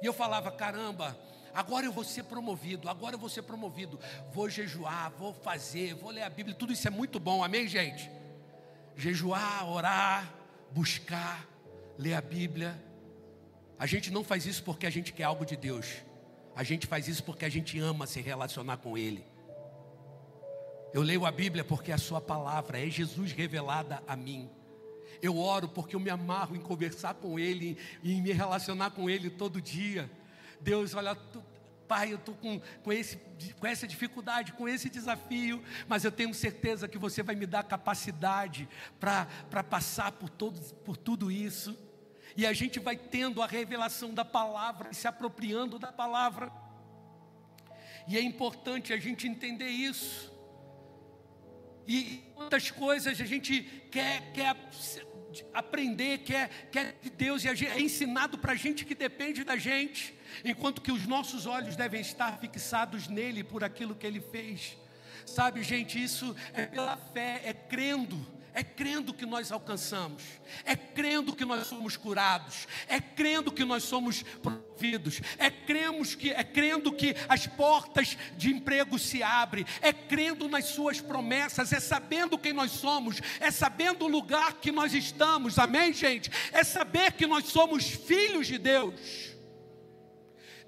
E eu falava: caramba, agora eu vou ser promovido, agora eu vou ser promovido. Vou jejuar, vou fazer, vou ler a Bíblia, tudo isso é muito bom, amém, gente? Jejuar, orar, buscar, ler a Bíblia. A gente não faz isso porque a gente quer algo de Deus. A gente faz isso porque a gente ama se relacionar com Ele. Eu leio a Bíblia porque a Sua palavra é Jesus revelada a mim. Eu oro porque eu me amarro em conversar com Ele, em me relacionar com Ele todo dia. Deus, olha, tu, Pai, eu estou com, com, esse, com essa dificuldade, com esse desafio, mas eu tenho certeza que você vai me dar capacidade para passar por, todos, por tudo isso. E a gente vai tendo a revelação da palavra e se apropriando da palavra. E é importante a gente entender isso. E quantas coisas a gente quer, quer aprender, quer, quer de Deus, e é ensinado para a gente que depende da gente, enquanto que os nossos olhos devem estar fixados nele por aquilo que ele fez. Sabe, gente, isso é pela fé, é crendo é crendo que nós alcançamos, é crendo que nós somos curados, é crendo que nós somos providos, é cremos que é crendo que as portas de emprego se abrem, é crendo nas suas promessas, é sabendo quem nós somos, é sabendo o lugar que nós estamos. Amém, gente? É saber que nós somos filhos de Deus.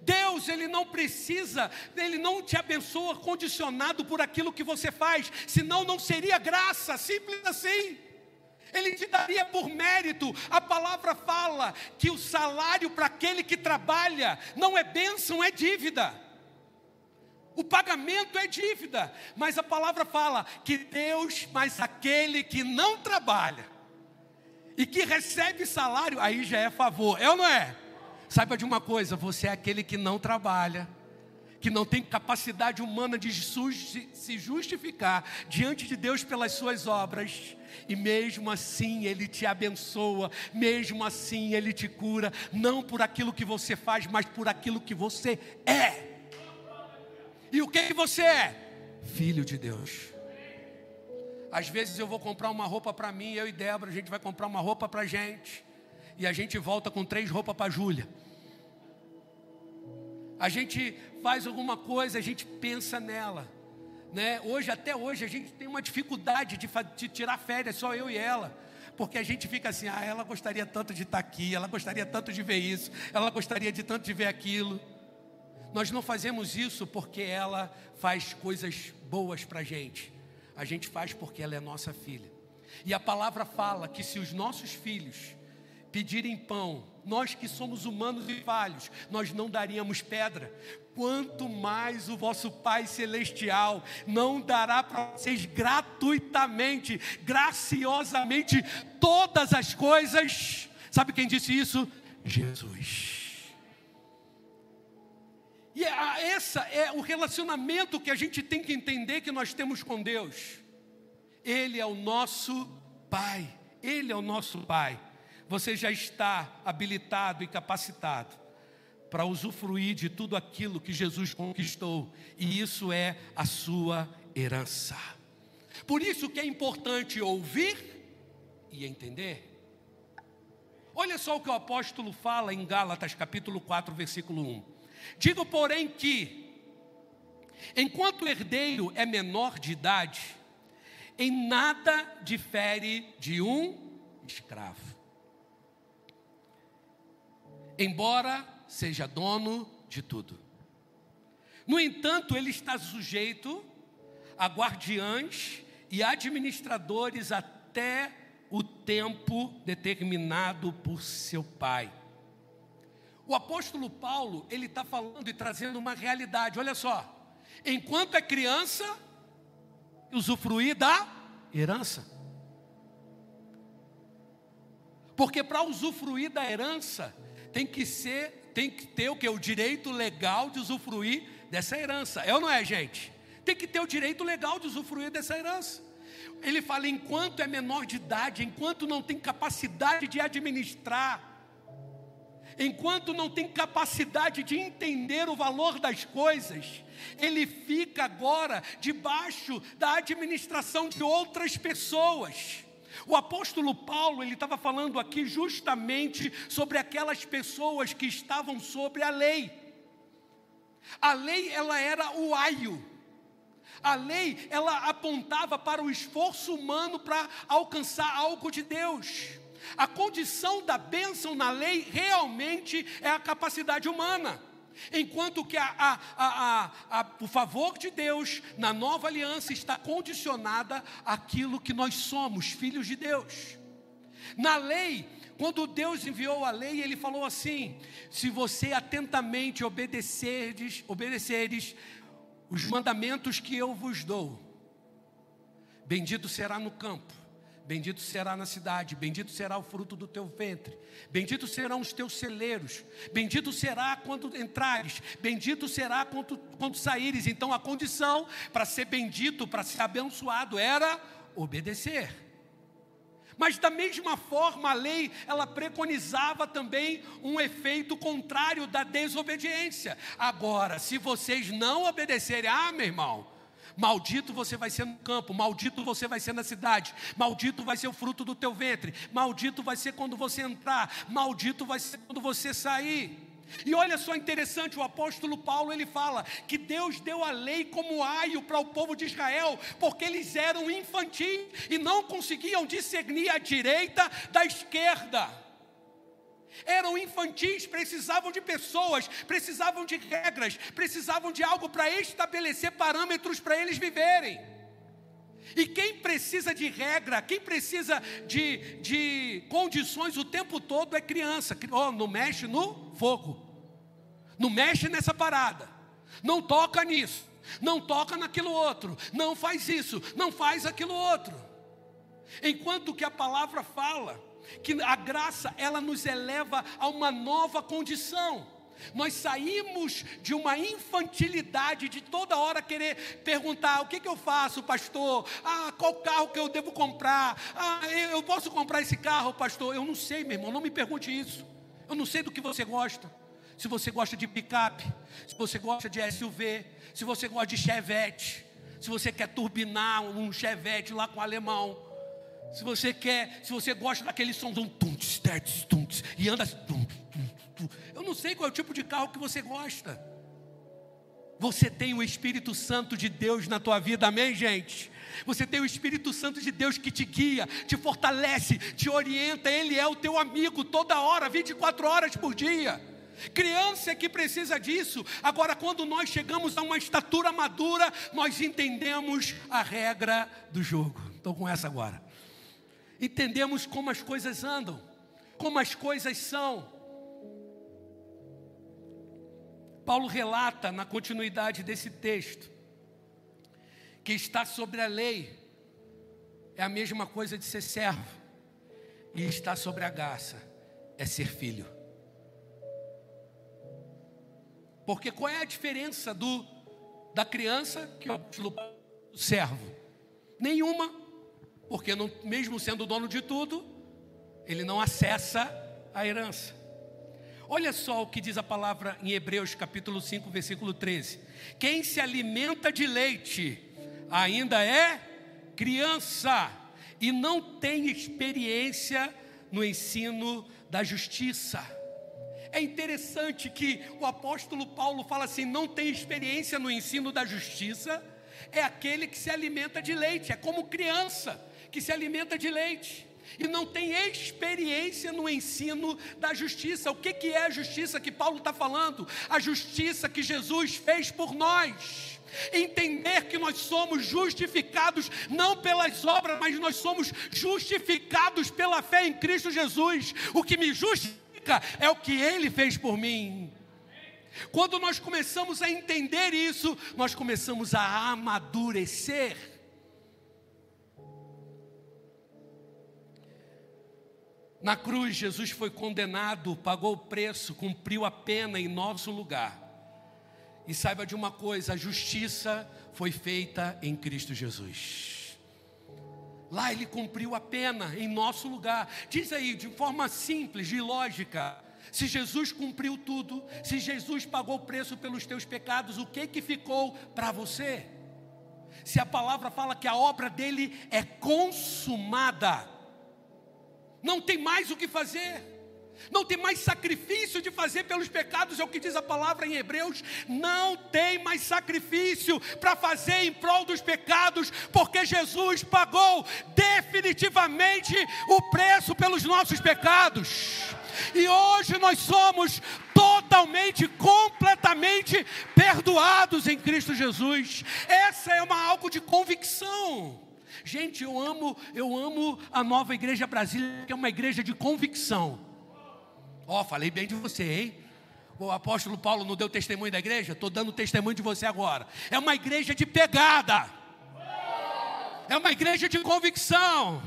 Deus, Ele não precisa, Ele não te abençoa condicionado por aquilo que você faz, senão não seria graça, simples assim. Ele te daria por mérito. A palavra fala que o salário para aquele que trabalha não é bênção, é dívida. O pagamento é dívida, mas a palavra fala que Deus, mas aquele que não trabalha e que recebe salário, aí já é favor, é ou não é? Saiba de uma coisa: você é aquele que não trabalha, que não tem capacidade humana de se justificar diante de Deus pelas suas obras. E mesmo assim Ele te abençoa, mesmo assim Ele te cura, não por aquilo que você faz, mas por aquilo que você é. E o que, você é? Filho de Deus. Às vezes eu vou comprar uma roupa para mim, eu e Débora, a gente vai comprar uma roupa para gente e a gente volta com três roupas para Júlia. A gente faz alguma coisa, a gente pensa nela. Né? Hoje, até hoje, a gente tem uma dificuldade de, de tirar férias, só eu e ela. Porque a gente fica assim, ah, ela gostaria tanto de estar aqui, ela gostaria tanto de ver isso, ela gostaria de tanto de ver aquilo. Nós não fazemos isso porque ela faz coisas boas para a gente. A gente faz porque ela é nossa filha. E a palavra fala que se os nossos filhos pedirem pão, nós que somos humanos e falhos, nós não daríamos pedra. Quanto mais o vosso Pai Celestial não dará para vocês gratuitamente, graciosamente, todas as coisas. Sabe quem disse isso? Jesus. E é, essa é o relacionamento que a gente tem que entender que nós temos com Deus. Ele é o nosso Pai. Ele é o nosso Pai você já está habilitado e capacitado para usufruir de tudo aquilo que Jesus conquistou, e isso é a sua herança. Por isso que é importante ouvir e entender. Olha só o que o apóstolo fala em Gálatas capítulo 4, versículo 1. Digo, porém, que enquanto o herdeiro é menor de idade, em nada difere de um escravo embora seja dono de tudo. No entanto, ele está sujeito a guardiães e administradores até o tempo determinado por seu pai. O apóstolo Paulo, ele está falando e trazendo uma realidade, olha só. Enquanto é criança, usufruir da herança. Porque para usufruir da herança, tem que ser, tem que ter o que? O direito legal de usufruir dessa herança. É ou não é, gente? Tem que ter o direito legal de usufruir dessa herança. Ele fala: enquanto é menor de idade, enquanto não tem capacidade de administrar, enquanto não tem capacidade de entender o valor das coisas, ele fica agora debaixo da administração de outras pessoas. O apóstolo Paulo, ele estava falando aqui justamente sobre aquelas pessoas que estavam sobre a lei. A lei, ela era o aio. A lei, ela apontava para o esforço humano para alcançar algo de Deus. A condição da bênção na lei realmente é a capacidade humana. Enquanto que a, a, a, o favor de Deus na nova aliança está condicionada àquilo que nós somos, filhos de Deus. Na lei, quando Deus enviou a lei, ele falou assim: se você atentamente obedecerdes, obedecerdes os mandamentos que eu vos dou, bendito será no campo Bendito será na cidade, bendito será o fruto do teu ventre, bendito serão os teus celeiros, bendito será quando entrares, bendito será quando, quando saíres. Então a condição para ser bendito, para ser abençoado, era obedecer. Mas da mesma forma a lei, ela preconizava também um efeito contrário da desobediência. Agora, se vocês não obedecerem, ah, meu irmão, Maldito você vai ser no campo, maldito você vai ser na cidade, maldito vai ser o fruto do teu ventre, maldito vai ser quando você entrar, maldito vai ser quando você sair. E olha só interessante, o apóstolo Paulo ele fala que Deus deu a lei como aio para o povo de Israel, porque eles eram infantis e não conseguiam discernir a direita da esquerda eram infantis, precisavam de pessoas, precisavam de regras, precisavam de algo para estabelecer parâmetros para eles viverem. E quem precisa de regra, quem precisa de, de condições o tempo todo é criança. Oh, não mexe no fogo, não mexe nessa parada, não toca nisso, não toca naquilo outro, não faz isso, não faz aquilo outro. Enquanto que a palavra fala que a graça ela nos eleva a uma nova condição. Nós saímos de uma infantilidade de toda hora querer perguntar: o que, que eu faço, pastor? Ah, qual carro que eu devo comprar? Ah, eu posso comprar esse carro, pastor? Eu não sei, meu irmão, não me pergunte isso. Eu não sei do que você gosta. Se você gosta de picape, se você gosta de SUV, se você gosta de Chevette, se você quer turbinar um Chevette lá com alemão, se você quer, se você gosta daquele som de um tunts, tunts, tunts, e anda assim, tum, tum, tum. Eu não sei qual é o tipo de carro que você gosta. Você tem o Espírito Santo de Deus na tua vida, amém, gente? Você tem o Espírito Santo de Deus que te guia, te fortalece, te orienta, Ele é o teu amigo toda hora, 24 horas por dia. Criança é que precisa disso. Agora, quando nós chegamos a uma estatura madura, nós entendemos a regra do jogo. Estou com essa agora entendemos como as coisas andam, como as coisas são. Paulo relata na continuidade desse texto que está sobre a lei é a mesma coisa de ser servo, e está sobre a graça é ser filho. Porque qual é a diferença do da criança que é o servo? Nenhuma porque não, mesmo sendo dono de tudo, ele não acessa a herança. Olha só o que diz a palavra em Hebreus capítulo 5, versículo 13: Quem se alimenta de leite ainda é criança e não tem experiência no ensino da justiça. É interessante que o apóstolo Paulo fala assim: não tem experiência no ensino da justiça, é aquele que se alimenta de leite, é como criança que se alimenta de leite e não tem experiência no ensino da justiça. O que, que é a justiça que Paulo está falando? A justiça que Jesus fez por nós. Entender que nós somos justificados não pelas obras, mas nós somos justificados pela fé em Cristo Jesus. O que me justifica é o que Ele fez por mim. Quando nós começamos a entender isso, nós começamos a amadurecer Na cruz, Jesus foi condenado, pagou o preço, cumpriu a pena em nosso lugar. E saiba de uma coisa: a justiça foi feita em Cristo Jesus. Lá ele cumpriu a pena em nosso lugar. Diz aí, de forma simples, de lógica: Se Jesus cumpriu tudo, se Jesus pagou o preço pelos teus pecados, o que que ficou para você? Se a palavra fala que a obra dele é consumada, não tem mais o que fazer. Não tem mais sacrifício de fazer pelos pecados, é o que diz a palavra em Hebreus. Não tem mais sacrifício para fazer em prol dos pecados, porque Jesus pagou definitivamente o preço pelos nossos pecados. E hoje nós somos totalmente, completamente perdoados em Cristo Jesus. Essa é uma algo de convicção. Gente, eu amo, eu amo a nova igreja brasileira, que é uma igreja de convicção. Ó, oh, falei bem de você, hein? O apóstolo Paulo não deu testemunho da igreja? Estou dando testemunho de você agora. É uma igreja de pegada. É uma igreja de convicção.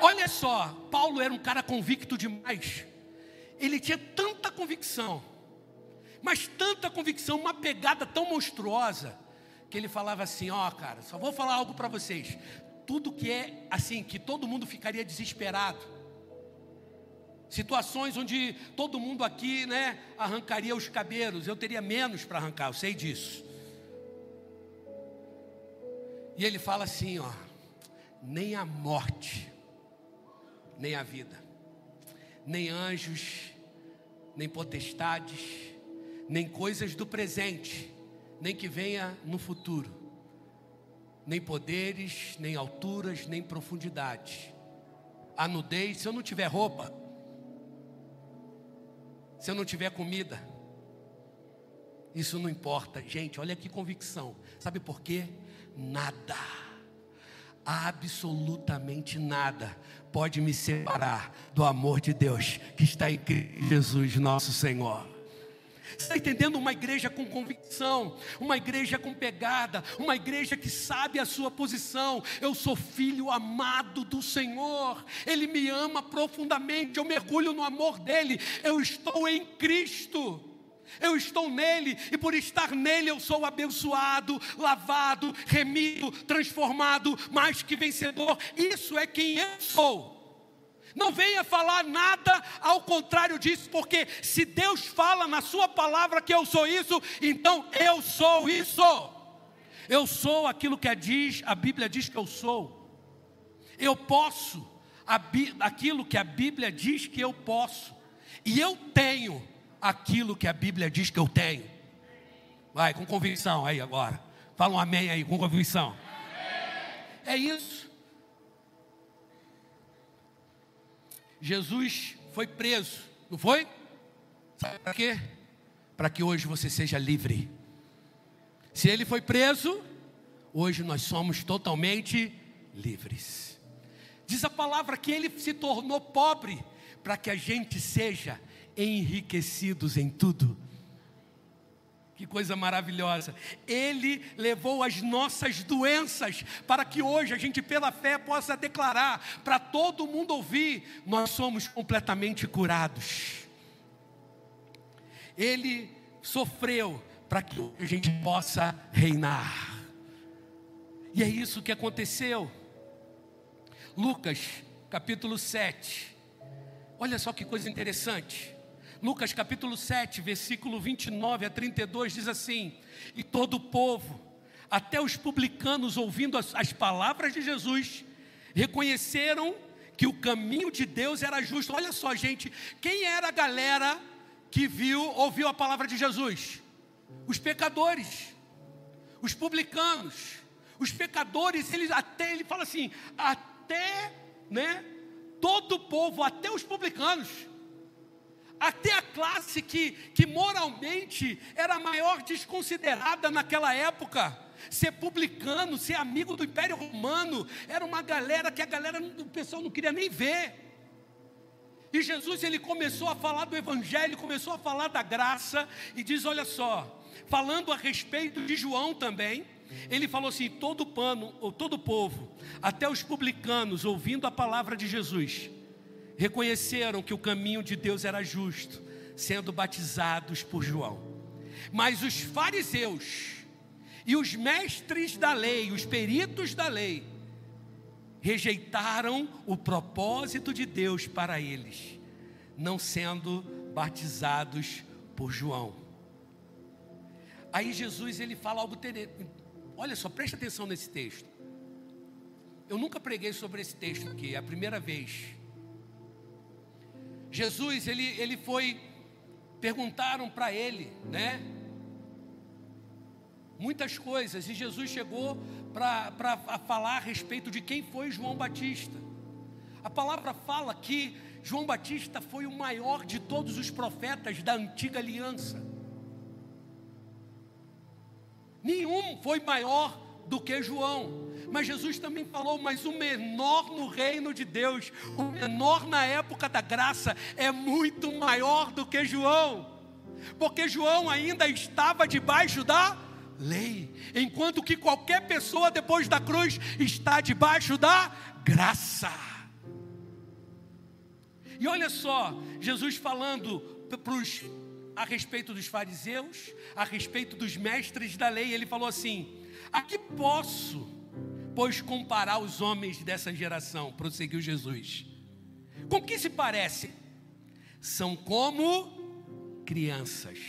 Olha só, Paulo era um cara convicto demais. Ele tinha tanta convicção, mas tanta convicção, uma pegada tão monstruosa, que ele falava assim: Ó, oh, cara, só vou falar algo para vocês. Tudo que é assim, que todo mundo ficaria desesperado Situações onde todo mundo aqui, né, arrancaria os cabelos, eu teria menos para arrancar, eu sei disso. E ele fala assim, ó, nem a morte, nem a vida, nem anjos, nem potestades, nem coisas do presente, nem que venha no futuro, nem poderes, nem alturas, nem profundidade. A nudez, se eu não tiver roupa, se eu não tiver comida, isso não importa. Gente, olha que convicção. Sabe por quê? Nada, absolutamente nada, pode me separar do amor de Deus que está em Jesus, nosso Senhor. Você está entendendo? Uma igreja com convicção, uma igreja com pegada, uma igreja que sabe a sua posição. Eu sou filho amado do Senhor, Ele me ama profundamente, eu mergulho no amor dEle, eu estou em Cristo. Eu estou nele e por estar nele eu sou abençoado, lavado, remido, transformado, mais que vencedor. Isso é quem eu sou. Não venha falar nada ao contrário disso, porque se Deus fala na Sua palavra que eu sou isso, então eu sou isso. Eu sou aquilo que a, diz, a Bíblia diz que eu sou. Eu posso aquilo que a Bíblia diz que eu posso. E eu tenho aquilo que a Bíblia diz que eu tenho. Vai, com convicção aí agora. Fala um amém aí, com convicção. É isso. Jesus foi preso, não foi? Sabe para quê? Para que hoje você seja livre. Se ele foi preso, hoje nós somos totalmente livres. Diz a palavra que ele se tornou pobre para que a gente seja enriquecidos em tudo. Que coisa maravilhosa. Ele levou as nossas doenças para que hoje a gente, pela fé, possa declarar para todo mundo ouvir: nós somos completamente curados. Ele sofreu para que a gente possa reinar. E é isso que aconteceu. Lucas, capítulo 7. Olha só que coisa interessante. Lucas capítulo 7, versículo 29 a 32 diz assim: E todo o povo, até os publicanos, ouvindo as, as palavras de Jesus, reconheceram que o caminho de Deus era justo. Olha só, gente, quem era a galera que viu, ouviu a palavra de Jesus? Os pecadores, os publicanos, os pecadores, eles até ele fala assim, até, né, todo o povo, até os publicanos até a classe que, que moralmente era maior desconsiderada naquela época. Ser publicano, ser amigo do Império Romano, era uma galera que a galera, o pessoal não queria nem ver. E Jesus ele começou a falar do Evangelho, começou a falar da graça, e diz: olha só, falando a respeito de João também, ele falou assim: todo pano, ou todo povo, até os publicanos, ouvindo a palavra de Jesus, reconheceram que o caminho de Deus era justo, sendo batizados por João. Mas os fariseus e os mestres da lei, os peritos da lei, rejeitaram o propósito de Deus para eles, não sendo batizados por João. Aí Jesus ele fala algo Olha só, preste atenção nesse texto. Eu nunca preguei sobre esse texto aqui, é a primeira vez. Jesus, ele, ele foi, perguntaram para ele, né? Muitas coisas, e Jesus chegou para falar a respeito de quem foi João Batista. A palavra fala que João Batista foi o maior de todos os profetas da antiga aliança. Nenhum foi maior do que João. Mas Jesus também falou: mas o menor no reino de Deus, o menor na época da graça, é muito maior do que João, porque João ainda estava debaixo da lei, enquanto que qualquer pessoa depois da cruz está debaixo da graça. E olha só, Jesus falando para os a respeito dos fariseus, a respeito dos mestres da lei, ele falou assim: A que posso, pois, comparar os homens dessa geração? Prosseguiu Jesus. Com que se parece? São como crianças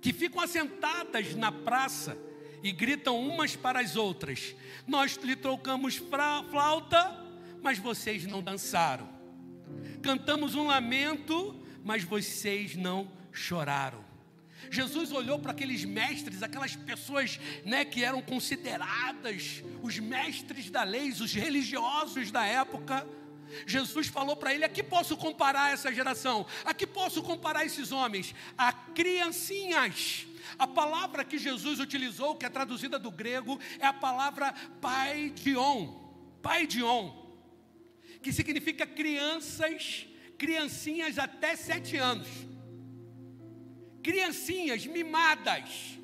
que ficam assentadas na praça e gritam umas para as outras: Nós lhe trocamos flauta, mas vocês não dançaram. Cantamos um lamento, mas vocês não choraram. Jesus olhou para aqueles mestres, aquelas pessoas né, que eram consideradas os mestres da lei, os religiosos da época. Jesus falou para ele: a que posso comparar essa geração? A que posso comparar esses homens? A criancinhas. A palavra que Jesus utilizou, que é traduzida do grego, é a palavra paidion. Paidion, que significa crianças, criancinhas até sete anos criancinhas mimadas,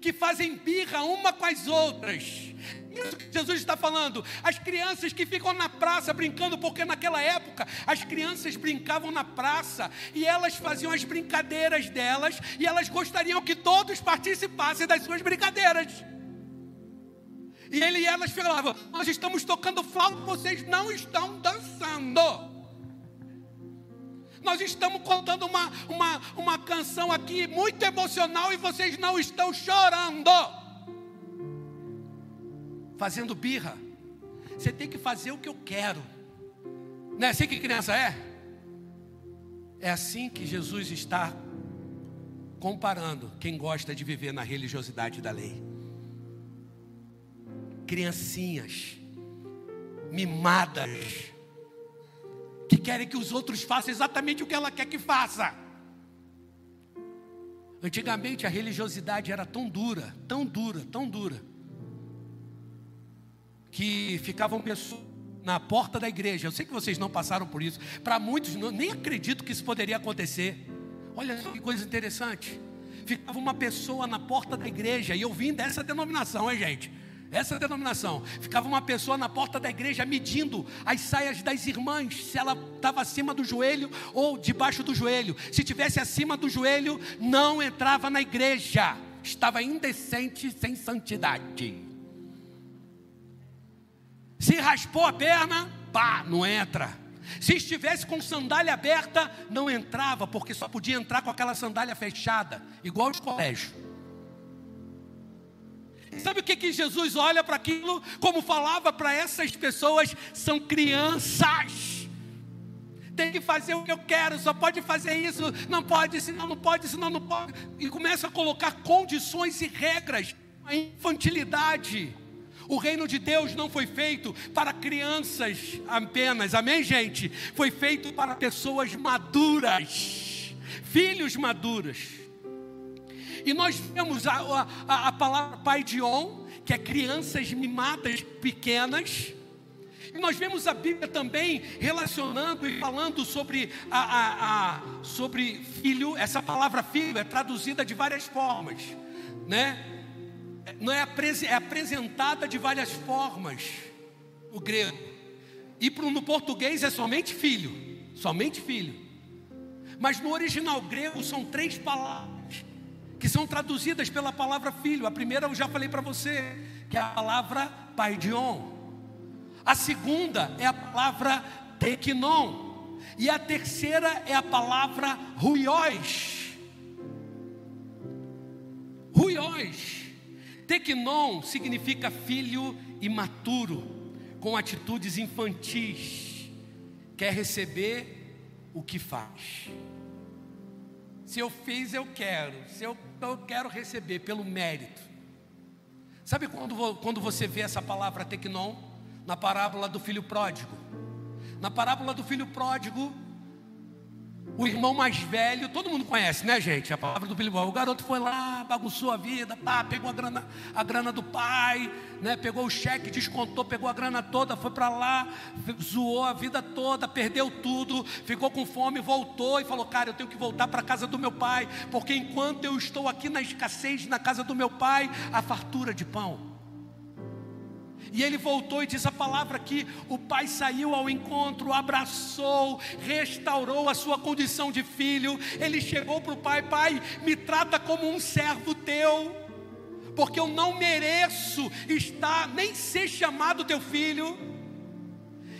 que fazem birra uma com as outras. Isso que Jesus está falando. As crianças que ficam na praça brincando, porque naquela época as crianças brincavam na praça e elas faziam as brincadeiras delas e elas gostariam que todos participassem das suas brincadeiras. E ele e elas falavam: Nós estamos tocando flauta, vocês não estão dançando. Nós estamos contando uma, uma, uma canção aqui muito emocional e vocês não estão chorando. Fazendo birra. Você tem que fazer o que eu quero. Não é assim que criança é? É assim que Jesus está comparando quem gosta de viver na religiosidade da lei. Criancinhas, mimadas, que querem que os outros façam exatamente o que ela quer que faça. Antigamente a religiosidade era tão dura, tão dura, tão dura, que ficavam pessoas na porta da igreja. Eu sei que vocês não passaram por isso. Para muitos, nem acredito que isso poderia acontecer. Olha que coisa interessante. Ficava uma pessoa na porta da igreja, e eu vim dessa denominação, hein, gente? Essa denominação, ficava uma pessoa na porta da igreja medindo as saias das irmãs, se ela estava acima do joelho ou debaixo do joelho. Se tivesse acima do joelho, não entrava na igreja, estava indecente, sem santidade. Se raspou a perna, pá, não entra. Se estivesse com sandália aberta, não entrava, porque só podia entrar com aquela sandália fechada, igual os colégios. Sabe o que, que Jesus olha para aquilo? Como falava para essas pessoas, são crianças. Tem que fazer o que eu quero, só pode fazer isso, não pode, senão não pode, senão não pode. E começa a colocar condições e regras, a infantilidade. O reino de Deus não foi feito para crianças apenas, amém, gente? Foi feito para pessoas maduras, filhos maduros. E nós vemos a, a, a palavra pai de on, que é crianças mimadas pequenas. E nós vemos a Bíblia também relacionando e falando sobre, a, a, a, sobre filho. Essa palavra filho é traduzida de várias formas, né? Não é, é apresentada de várias formas o grego. E no português é somente filho, somente filho. Mas no original grego são três palavras que são traduzidas pela palavra filho. A primeira eu já falei para você, que é a palavra paidion. A segunda é a palavra tequinon, E a terceira é a palavra ruiós. Ruiós. Tecnon significa filho imaturo, com atitudes infantis, quer receber o que faz. Se eu fiz, eu quero. Se eu, eu quero receber pelo mérito. Sabe quando, quando você vê essa palavra tecnon? Na parábola do filho pródigo. Na parábola do filho pródigo, o irmão mais velho, todo mundo conhece, né, gente? A palavra do Bilbo. O garoto foi lá, bagunçou a vida, pá, pegou a grana, a grana do pai, né? Pegou o cheque, descontou, pegou a grana toda, foi para lá, zoou a vida toda, perdeu tudo, ficou com fome, voltou e falou: "Cara, eu tenho que voltar para a casa do meu pai, porque enquanto eu estou aqui na escassez na casa do meu pai, a fartura de pão e ele voltou e diz a palavra que o pai saiu ao encontro, abraçou, restaurou a sua condição de filho. Ele chegou para o pai: Pai, me trata como um servo teu, porque eu não mereço estar, nem ser chamado teu filho.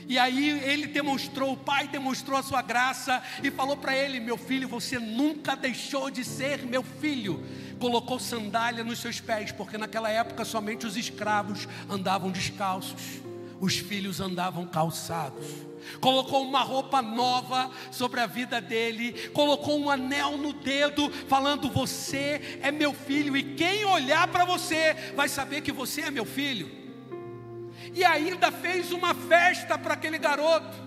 E aí ele demonstrou, o pai demonstrou a sua graça e falou para ele: Meu filho, você nunca deixou de ser meu filho. Colocou sandália nos seus pés, porque naquela época somente os escravos andavam descalços, os filhos andavam calçados. Colocou uma roupa nova sobre a vida dele, colocou um anel no dedo, falando: Você é meu filho, e quem olhar para você vai saber que você é meu filho e ainda fez uma festa para aquele garoto.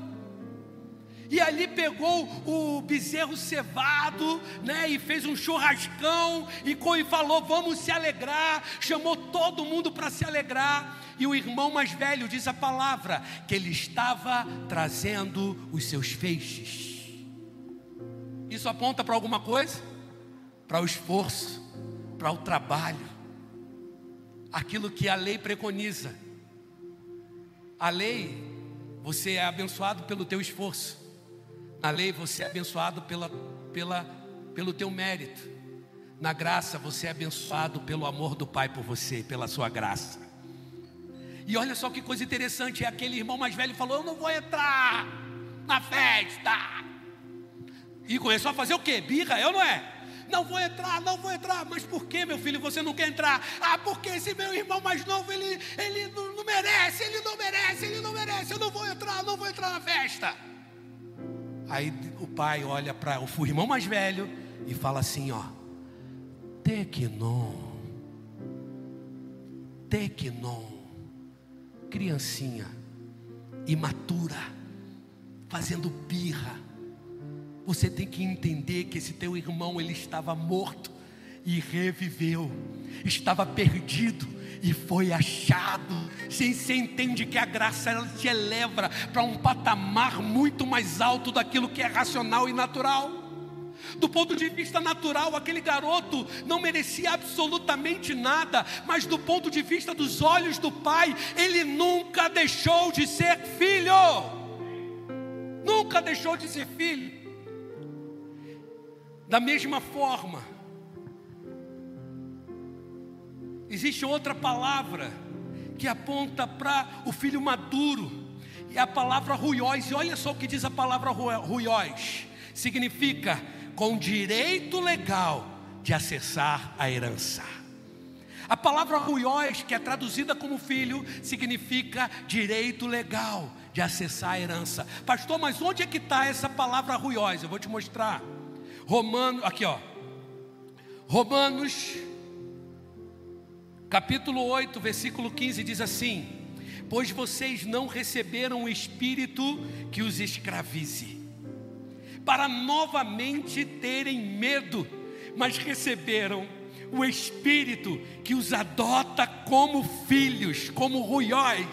E ali pegou o bezerro cevado, né, e fez um churrascão e, falou: "Vamos se alegrar". Chamou todo mundo para se alegrar. E o irmão mais velho diz a palavra que ele estava trazendo os seus feixes. Isso aponta para alguma coisa? Para o esforço, para o trabalho, aquilo que a lei preconiza a lei, você é abençoado pelo teu esforço. Na lei, você é abençoado pela, pela, pelo teu mérito. Na graça, você é abençoado pelo amor do Pai por você, pela sua graça. E olha só que coisa interessante: é aquele irmão mais velho falou: Eu não vou entrar na festa. E começou a fazer o quê? Birra, eu não é? Não vou entrar, não vou entrar. Mas por que, meu filho, você não quer entrar? Ah, porque esse meu irmão mais novo, ele, ele não, não merece, ele não merece, ele não merece. Eu não vou entrar, não vou entrar na festa. Aí o pai olha para o irmão mais velho e fala assim: ó, Tequinon, Tequinon, criancinha, imatura, fazendo birra você tem que entender que esse teu irmão ele estava morto e reviveu, estava perdido e foi achado. Sim, você entende que a graça ela te eleva para um patamar muito mais alto daquilo que é racional e natural. Do ponto de vista natural, aquele garoto não merecia absolutamente nada, mas do ponto de vista dos olhos do pai, ele nunca deixou de ser filho. Nunca deixou de ser filho. Da mesma forma, existe outra palavra que aponta para o filho maduro, e a palavra ruiós, e olha só o que diz a palavra ruiós: significa com direito legal de acessar a herança. A palavra ruiós, que é traduzida como filho, significa direito legal de acessar a herança. Pastor, mas onde é que está essa palavra ruiós? Eu vou te mostrar. Romanos, aqui ó. Romanos, capítulo 8, versículo 15 diz assim: Pois vocês não receberam o espírito que os escravize, para novamente terem medo, mas receberam o espírito que os adota como filhos, como ruiós,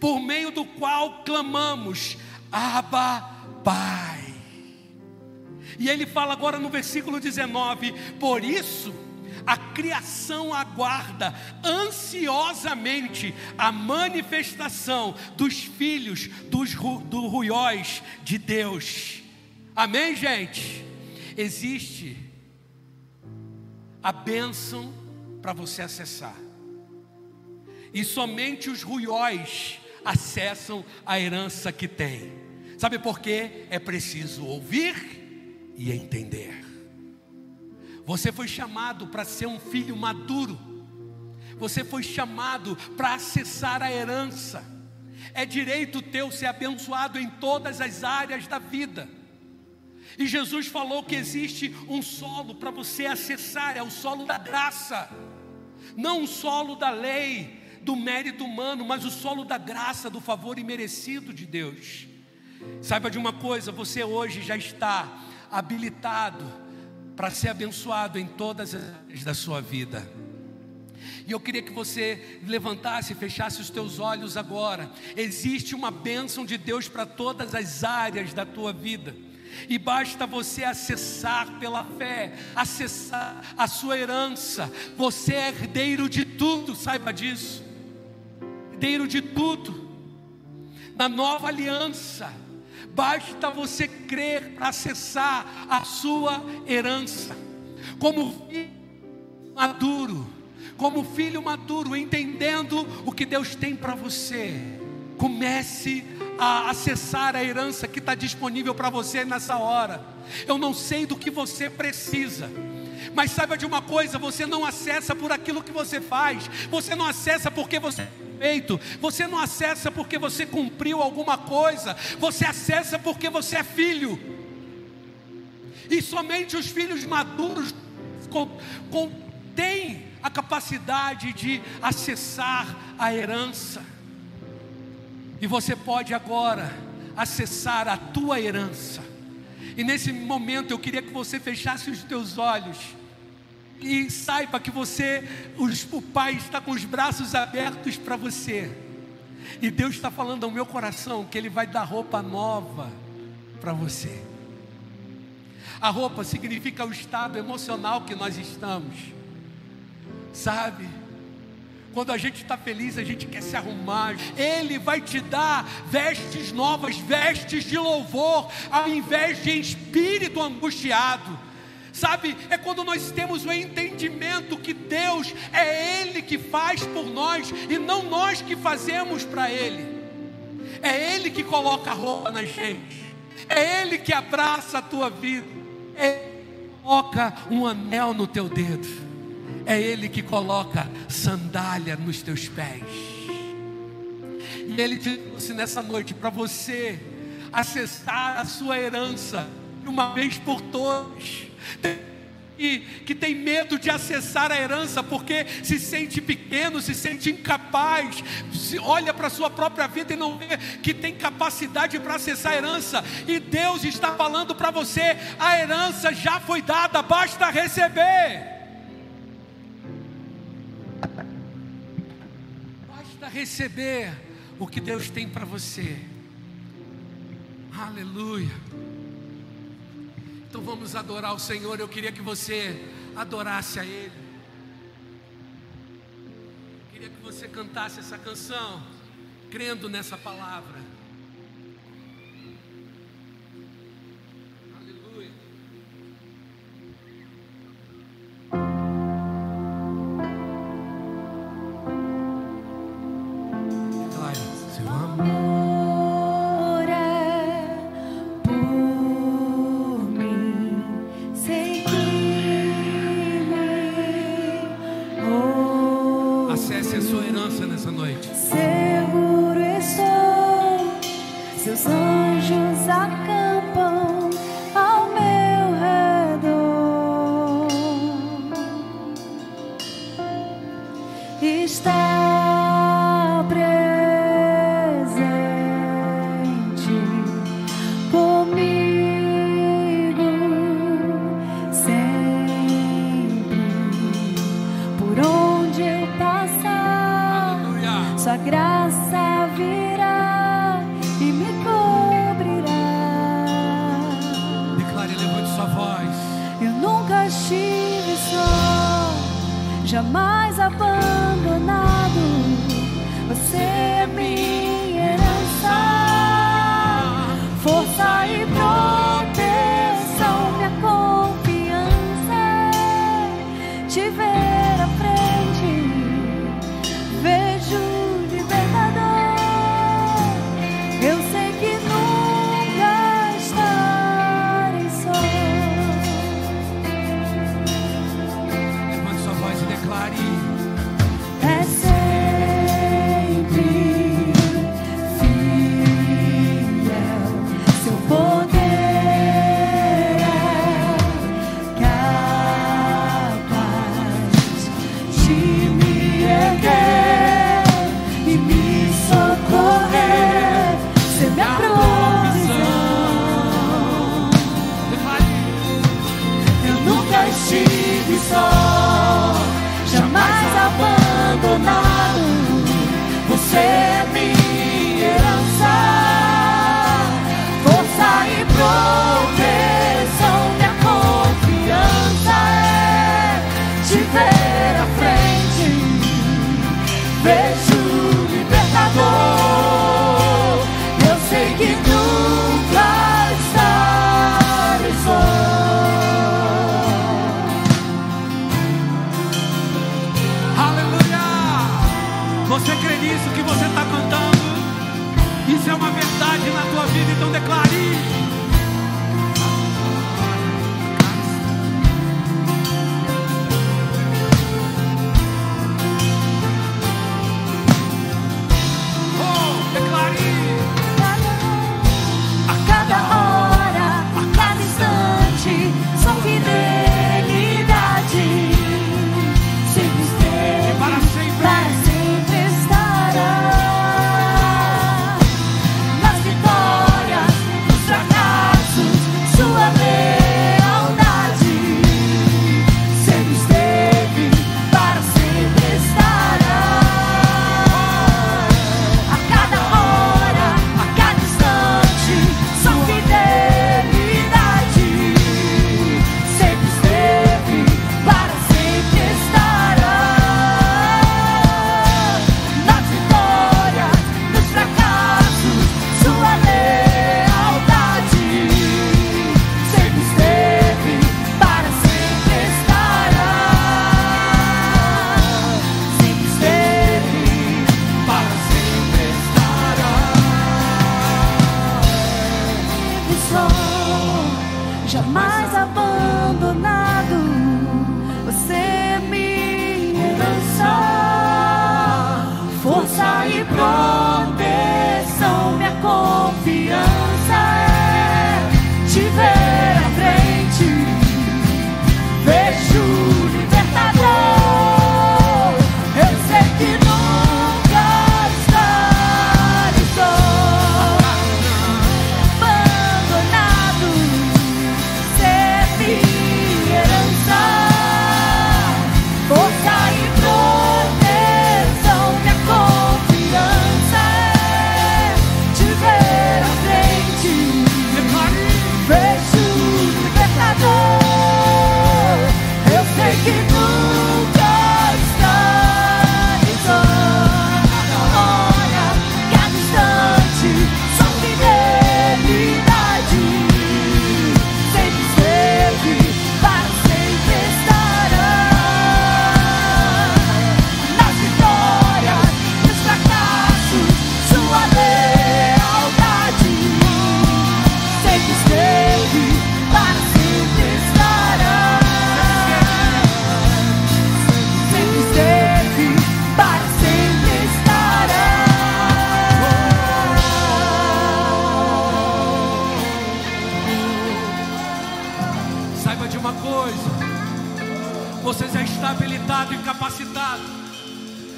por meio do qual clamamos: Abba, Pai. E ele fala agora no versículo 19: Por isso, a criação aguarda ansiosamente a manifestação dos filhos dos do ruiós de Deus. Amém, gente? Existe a bênção para você acessar. E somente os ruiós acessam a herança que tem. Sabe por quê? É preciso ouvir e entender. Você foi chamado para ser um filho maduro. Você foi chamado para acessar a herança. É direito teu ser abençoado em todas as áreas da vida. E Jesus falou que existe um solo para você acessar, é o solo da graça, não o solo da lei, do mérito humano, mas o solo da graça, do favor imerecido de Deus. Saiba de uma coisa: você hoje já está habilitado para ser abençoado em todas as áreas da sua vida. E eu queria que você levantasse e fechasse os teus olhos agora. Existe uma bênção de Deus para todas as áreas da tua vida. E basta você acessar pela fé, acessar a sua herança. Você é herdeiro de tudo, saiba disso. Herdeiro de tudo. Na nova aliança, basta você crer para acessar a sua herança. Como filho maduro, como filho maduro, entendendo o que Deus tem para você. Comece a acessar a herança que está disponível para você nessa hora. Eu não sei do que você precisa. Mas saiba de uma coisa: você não acessa por aquilo que você faz, você não acessa porque você é feito, você não acessa porque você cumpriu alguma coisa, você acessa porque você é filho. E somente os filhos maduros têm a capacidade de acessar a herança. E você pode agora acessar a tua herança. E nesse momento eu queria que você fechasse os teus olhos e saiba que você, o Pai está com os braços abertos para você. E Deus está falando ao meu coração que Ele vai dar roupa nova para você. A roupa significa o estado emocional que nós estamos, sabe? Quando a gente está feliz, a gente quer se arrumar. Ele vai te dar vestes novas, vestes de louvor, ao invés de espírito angustiado. Sabe, é quando nós temos o entendimento que Deus é Ele que faz por nós e não nós que fazemos para Ele. É Ele que coloca a roupa na gente, é Ele que abraça a tua vida, é Ele que coloca um anel no teu dedo. É Ele que coloca sandália nos teus pés. E Ele te trouxe nessa noite para você acessar a sua herança uma vez por todas. E que tem medo de acessar a herança porque se sente pequeno, se sente incapaz, se olha para a sua própria vida e não vê que tem capacidade para acessar a herança. E Deus está falando para você: a herança já foi dada, basta receber. Receber o que Deus tem para você. Aleluia. Então vamos adorar o Senhor. Eu queria que você adorasse a Ele. Eu queria que você cantasse essa canção, crendo nessa palavra. anjos acampam ao meu redor. Está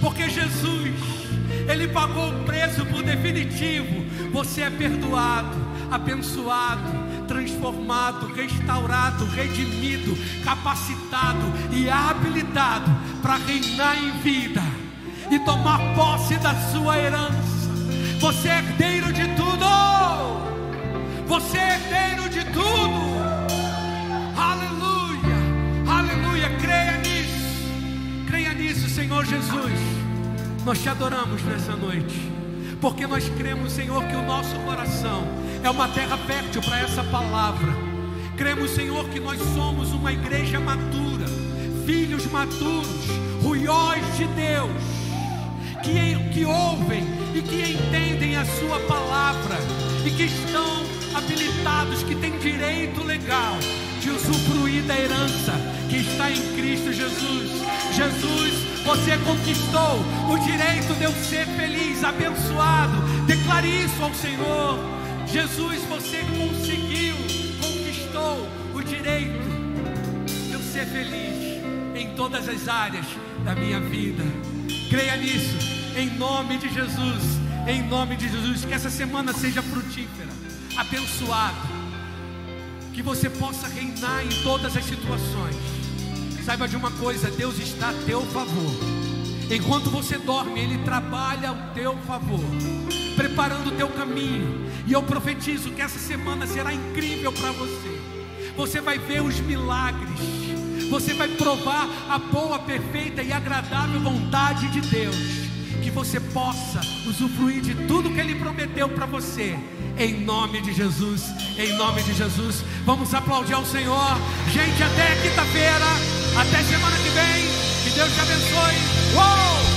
Porque Jesus, Ele pagou o preço por definitivo. Você é perdoado, abençoado, transformado, restaurado, redimido, capacitado e habilitado para reinar em vida e tomar posse da sua herança. Você é herdeiro de tudo. Você é herdeiro de tudo. Senhor Jesus. Nós te adoramos nessa noite, porque nós cremos, Senhor, que o nosso coração é uma terra fértil para essa palavra. Cremos, Senhor, que nós somos uma igreja madura, filhos maduros, ruiós de Deus, que, que ouvem e que entendem a Sua palavra e que estão habilitados, que têm direito legal de usufruir da herança está em Cristo Jesus. Jesus, você conquistou o direito de eu ser feliz, abençoado. Declare isso ao Senhor. Jesus, você conseguiu, conquistou o direito de eu ser feliz em todas as áreas da minha vida. Creia nisso, em nome de Jesus. Em nome de Jesus, que essa semana seja frutífera, abençoada que você possa reinar em todas as situações. Saiba de uma coisa: Deus está a teu favor. Enquanto você dorme, Ele trabalha ao teu favor, preparando o teu caminho. E eu profetizo que essa semana será incrível para você. Você vai ver os milagres, você vai provar a boa, perfeita e agradável vontade de Deus. Que você possa usufruir de tudo que Ele prometeu para você em nome de Jesus, em nome de Jesus. Vamos aplaudir ao Senhor. Gente, até quinta-feira, até semana que vem. Que Deus te abençoe. Uou!